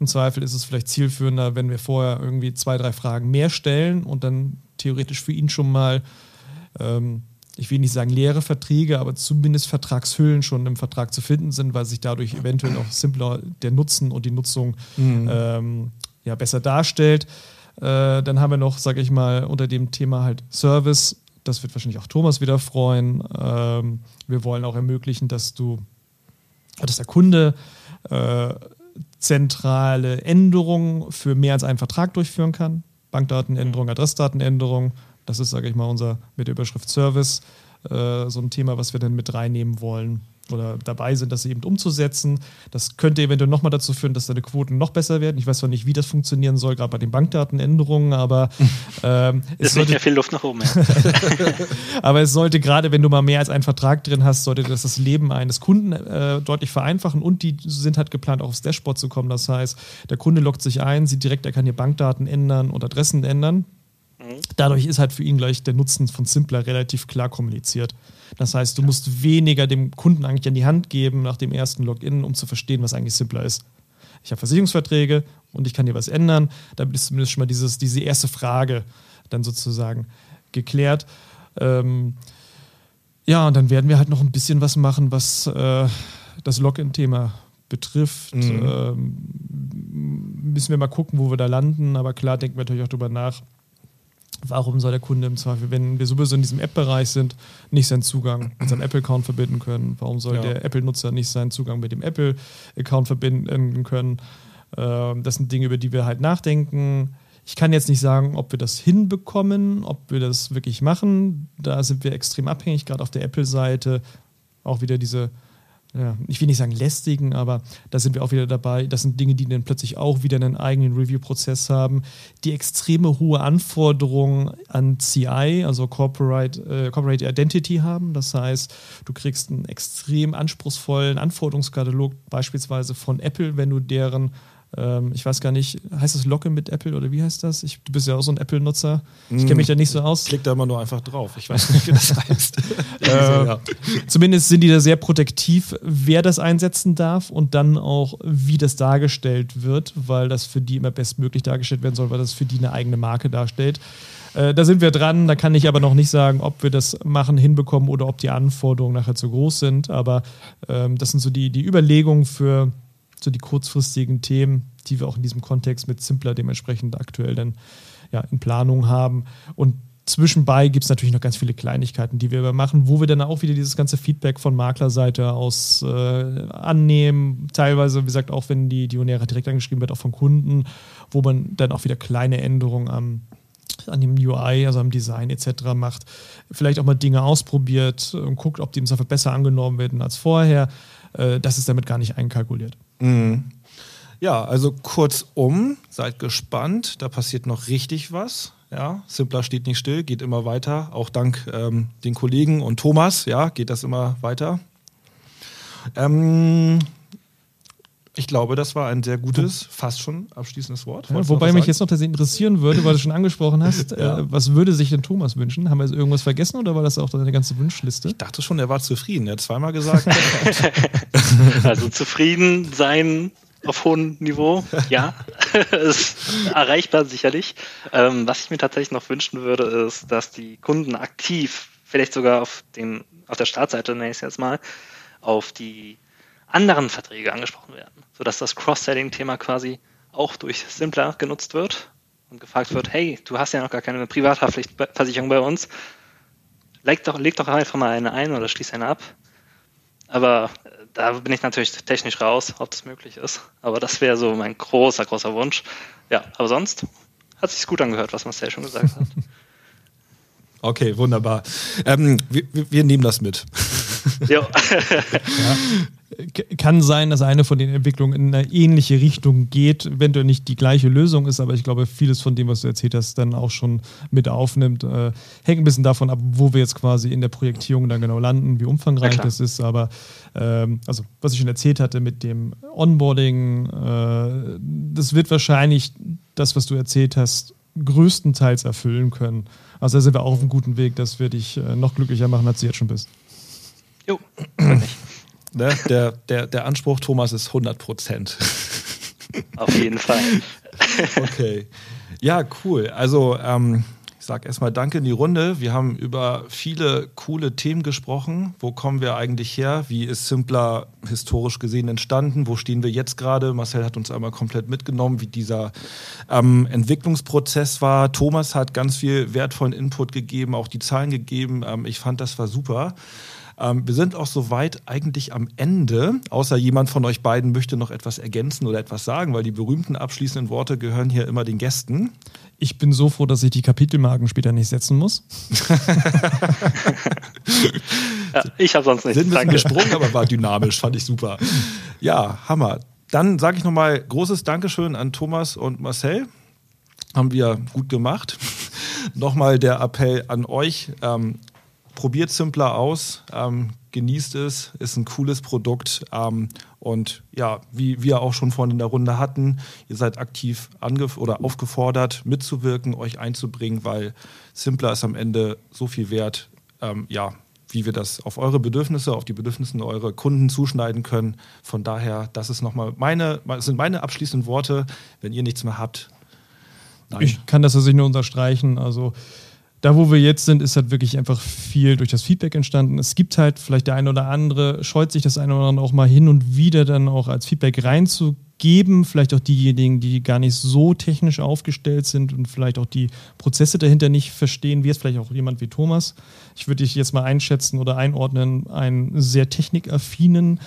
Im Zweifel ist es vielleicht zielführender, wenn wir vorher irgendwie zwei, drei Fragen mehr stellen und dann theoretisch für ihn schon mal, ähm, ich will nicht sagen leere Verträge, aber zumindest Vertragshüllen schon im Vertrag zu finden sind, weil sich dadurch eventuell auch simpler der Nutzen und die Nutzung mhm. ähm, ja, besser darstellt. Äh, dann haben wir noch, sage ich mal, unter dem Thema halt Service. Das wird wahrscheinlich auch Thomas wieder freuen. Ähm, wir wollen auch ermöglichen, dass du, dass der Kunde äh, zentrale Änderungen für mehr als einen Vertrag durchführen kann. Bankdatenänderung, Adressdatenänderung. Das ist, sage ich mal, unser mit der Überschrift Service äh, so ein Thema, was wir dann mit reinnehmen wollen oder dabei sind, das eben umzusetzen. Das könnte eventuell nochmal dazu führen, dass deine Quoten noch besser werden. Ich weiß zwar nicht, wie das funktionieren soll, gerade bei den Bankdatenänderungen, aber ähm, es ist ja viel Luft nach oben. aber es sollte gerade, wenn du mal mehr als einen Vertrag drin hast, sollte das das Leben eines Kunden äh, deutlich vereinfachen und die sind halt geplant, auch aufs Dashboard zu kommen. Das heißt, der Kunde loggt sich ein, sieht direkt, er kann hier Bankdaten ändern und Adressen ändern. Mhm. Dadurch ist halt für ihn gleich der Nutzen von Simpler relativ klar kommuniziert. Das heißt, du musst weniger dem Kunden eigentlich an die Hand geben nach dem ersten Login, um zu verstehen, was eigentlich Simpler ist. Ich habe Versicherungsverträge und ich kann hier was ändern. Da ist zumindest schon mal dieses, diese erste Frage dann sozusagen geklärt. Ähm, ja, und dann werden wir halt noch ein bisschen was machen, was äh, das Login-Thema betrifft. Mhm. Ähm, müssen wir mal gucken, wo wir da landen. Aber klar denken wir natürlich auch darüber nach, Warum soll der Kunde im Zweifel, wenn wir sowieso in diesem App-Bereich sind, nicht seinen Zugang mit seinem Apple-Account verbinden können? Warum soll ja. der Apple-Nutzer nicht seinen Zugang mit dem Apple-Account verbinden können? Ähm, das sind Dinge, über die wir halt nachdenken. Ich kann jetzt nicht sagen, ob wir das hinbekommen, ob wir das wirklich machen. Da sind wir extrem abhängig, gerade auf der Apple-Seite. Auch wieder diese ja, ich will nicht sagen lästigen, aber da sind wir auch wieder dabei. Das sind Dinge, die dann plötzlich auch wieder einen eigenen Review-Prozess haben. Die extreme hohe Anforderungen an CI, also Corporate, äh, Corporate Identity haben. Das heißt, du kriegst einen extrem anspruchsvollen Anforderungskatalog, beispielsweise von Apple, wenn du deren ähm, ich weiß gar nicht, heißt das Login mit Apple oder wie heißt das? Ich, du bist ja auch so ein Apple-Nutzer. Ich kenne mich da nicht so aus. Klick da immer nur einfach drauf. Ich weiß nicht, wie das heißt. äh, ja. Zumindest sind die da sehr protektiv, wer das einsetzen darf und dann auch, wie das dargestellt wird, weil das für die immer bestmöglich dargestellt werden soll, weil das für die eine eigene Marke darstellt. Äh, da sind wir dran. Da kann ich aber noch nicht sagen, ob wir das machen, hinbekommen oder ob die Anforderungen nachher zu groß sind. Aber ähm, das sind so die, die Überlegungen für so die kurzfristigen Themen, die wir auch in diesem Kontext mit Simpler dementsprechend aktuell dann ja, in Planung haben. Und zwischenbei gibt es natürlich noch ganz viele Kleinigkeiten, die wir machen, wo wir dann auch wieder dieses ganze Feedback von Maklerseite aus äh, annehmen. Teilweise, wie gesagt, auch wenn die Dionera direkt angeschrieben wird, auch von Kunden, wo man dann auch wieder kleine Änderungen am an dem UI, also am Design etc. macht. Vielleicht auch mal Dinge ausprobiert und guckt, ob die im Zweifel besser angenommen werden als vorher. Äh, das ist damit gar nicht einkalkuliert. Mhm. Ja, also kurzum, seid gespannt, da passiert noch richtig was. Ja, Simpler steht nicht still, geht immer weiter. Auch dank ähm, den Kollegen und Thomas, ja, geht das immer weiter. Ähm, ich glaube, das war ein sehr gutes, fast schon abschließendes Wort. Ja, wobei mich jetzt noch das interessieren würde, weil du schon angesprochen hast, ja. äh, was würde sich denn Thomas wünschen? Haben wir irgendwas vergessen oder war das auch deine ganze Wunschliste? Ich dachte schon, er war zufrieden. Er hat zweimal gesagt. also zufrieden sein auf hohem Niveau, ja, ist erreichbar sicherlich. Ähm, was ich mir tatsächlich noch wünschen würde, ist, dass die Kunden aktiv, vielleicht sogar auf, dem, auf der Startseite, nenne ich es jetzt mal, auf die anderen Verträge angesprochen werden, sodass das Cross-Selling-Thema quasi auch durch Simpler genutzt wird und gefragt wird, hey, du hast ja noch gar keine Privathaftpflichtversicherung bei uns, leg doch, leg doch einfach mal eine ein oder schließ eine ab. Aber äh, da bin ich natürlich technisch raus, ob das möglich ist. Aber das wäre so mein großer, großer Wunsch. Ja, aber sonst hat sich gut angehört, was Marcel schon gesagt hat. Okay, wunderbar. Ähm, wir, wir, nehmen das mit. ja. Kann sein, dass eine von den Entwicklungen in eine ähnliche Richtung geht, wenn du nicht die gleiche Lösung ist, aber ich glaube, vieles von dem, was du erzählt hast, dann auch schon mit aufnimmt. Äh, hängt ein bisschen davon ab, wo wir jetzt quasi in der Projektierung dann genau landen, wie umfangreich ja, das ist. Aber ähm, also, was ich schon erzählt hatte mit dem Onboarding, äh, das wird wahrscheinlich das, was du erzählt hast, größtenteils erfüllen können. Also da sind wir auch auf einem guten Weg, dass wir dich äh, noch glücklicher machen, als du jetzt schon bist. Jo, ne, der, der, der Anspruch, Thomas, ist 100 Prozent. Auf jeden Fall. okay. Ja, cool. Also, ähm, sage erstmal Danke in die Runde. Wir haben über viele coole Themen gesprochen. Wo kommen wir eigentlich her? Wie ist Simpler historisch gesehen entstanden? Wo stehen wir jetzt gerade? Marcel hat uns einmal komplett mitgenommen, wie dieser ähm, Entwicklungsprozess war. Thomas hat ganz viel wertvollen Input gegeben, auch die Zahlen gegeben. Ähm, ich fand, das war super. Ähm, wir sind auch soweit eigentlich am Ende, außer jemand von euch beiden möchte noch etwas ergänzen oder etwas sagen, weil die berühmten abschließenden Worte gehören hier immer den Gästen. Ich bin so froh, dass ich die Kapitelmarken später nicht setzen muss. ja, ich habe sonst nichts. Sind ein bisschen gesprungen, aber war dynamisch, fand ich super. Ja, Hammer. Dann sage ich nochmal großes Dankeschön an Thomas und Marcel. Haben wir gut gemacht. nochmal der Appell an euch. Ähm, probiert Simpler aus, ähm, genießt es, ist ein cooles Produkt ähm, und ja, wie wir auch schon vorhin in der Runde hatten, ihr seid aktiv oder aufgefordert, mitzuwirken, euch einzubringen, weil Simpler ist am Ende so viel wert, ähm, ja, wie wir das auf eure Bedürfnisse, auf die Bedürfnisse eurer Kunden zuschneiden können. Von daher, das ist nochmal meine, sind meine abschließenden Worte. Wenn ihr nichts mehr habt, nein. Ich kann das tatsächlich nur unterstreichen. Also da, wo wir jetzt sind, ist halt wirklich einfach viel durch das Feedback entstanden. Es gibt halt vielleicht der eine oder andere, scheut sich das eine oder andere auch mal hin und wieder dann auch als Feedback reinzugeben. Vielleicht auch diejenigen, die gar nicht so technisch aufgestellt sind und vielleicht auch die Prozesse dahinter nicht verstehen, wie es vielleicht auch jemand wie Thomas. Ich würde dich jetzt mal einschätzen oder einordnen, einen sehr technikaffinen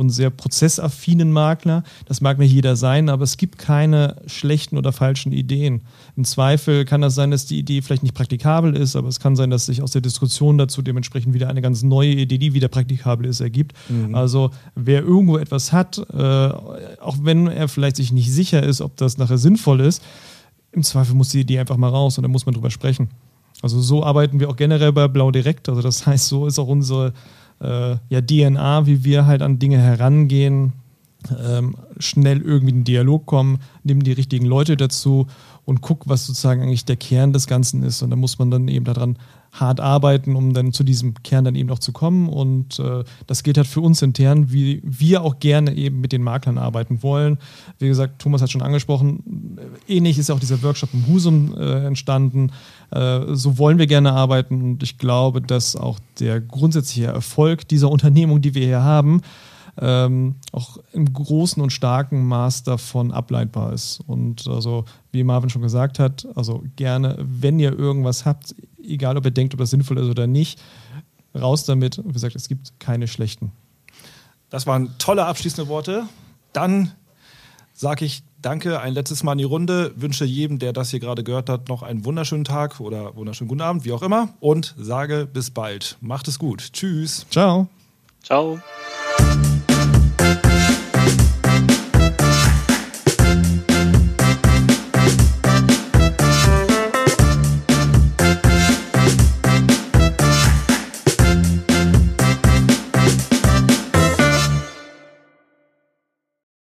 und sehr prozessaffinen Makler. Das mag nicht jeder sein, aber es gibt keine schlechten oder falschen Ideen. Im Zweifel kann das sein, dass die Idee vielleicht nicht praktikabel ist, aber es kann sein, dass sich aus der Diskussion dazu dementsprechend wieder eine ganz neue Idee, die wieder praktikabel ist, ergibt. Mhm. Also wer irgendwo etwas hat, äh, auch wenn er vielleicht sich nicht sicher ist, ob das nachher sinnvoll ist, im Zweifel muss die Idee einfach mal raus und dann muss man drüber sprechen. Also so arbeiten wir auch generell bei Blau Direkt. Also das heißt, so ist auch unsere äh, ja, DNA, wie wir halt an Dinge herangehen, ähm, schnell irgendwie in den Dialog kommen, nehmen die richtigen Leute dazu und guck, was sozusagen eigentlich der Kern des Ganzen ist. Und da muss man dann eben daran hart arbeiten, um dann zu diesem Kern dann eben auch zu kommen. Und äh, das geht halt für uns intern, wie wir auch gerne eben mit den Maklern arbeiten wollen. Wie gesagt, Thomas hat schon angesprochen, ähnlich ist ja auch dieser Workshop im Husum äh, entstanden. Äh, so wollen wir gerne arbeiten und ich glaube, dass auch der grundsätzliche Erfolg dieser Unternehmung, die wir hier haben, ähm, auch im großen und starken Maß davon ableitbar ist. Und also, wie Marvin schon gesagt hat, also gerne, wenn ihr irgendwas habt, egal ob ihr denkt, ob das sinnvoll ist oder nicht, raus damit. Wie gesagt, es gibt keine schlechten. Das waren tolle abschließende Worte. Dann sage ich Danke ein letztes Mal in die Runde. Wünsche jedem, der das hier gerade gehört hat, noch einen wunderschönen Tag oder wunderschönen guten Abend, wie auch immer. Und sage bis bald. Macht es gut. Tschüss. Ciao. Ciao.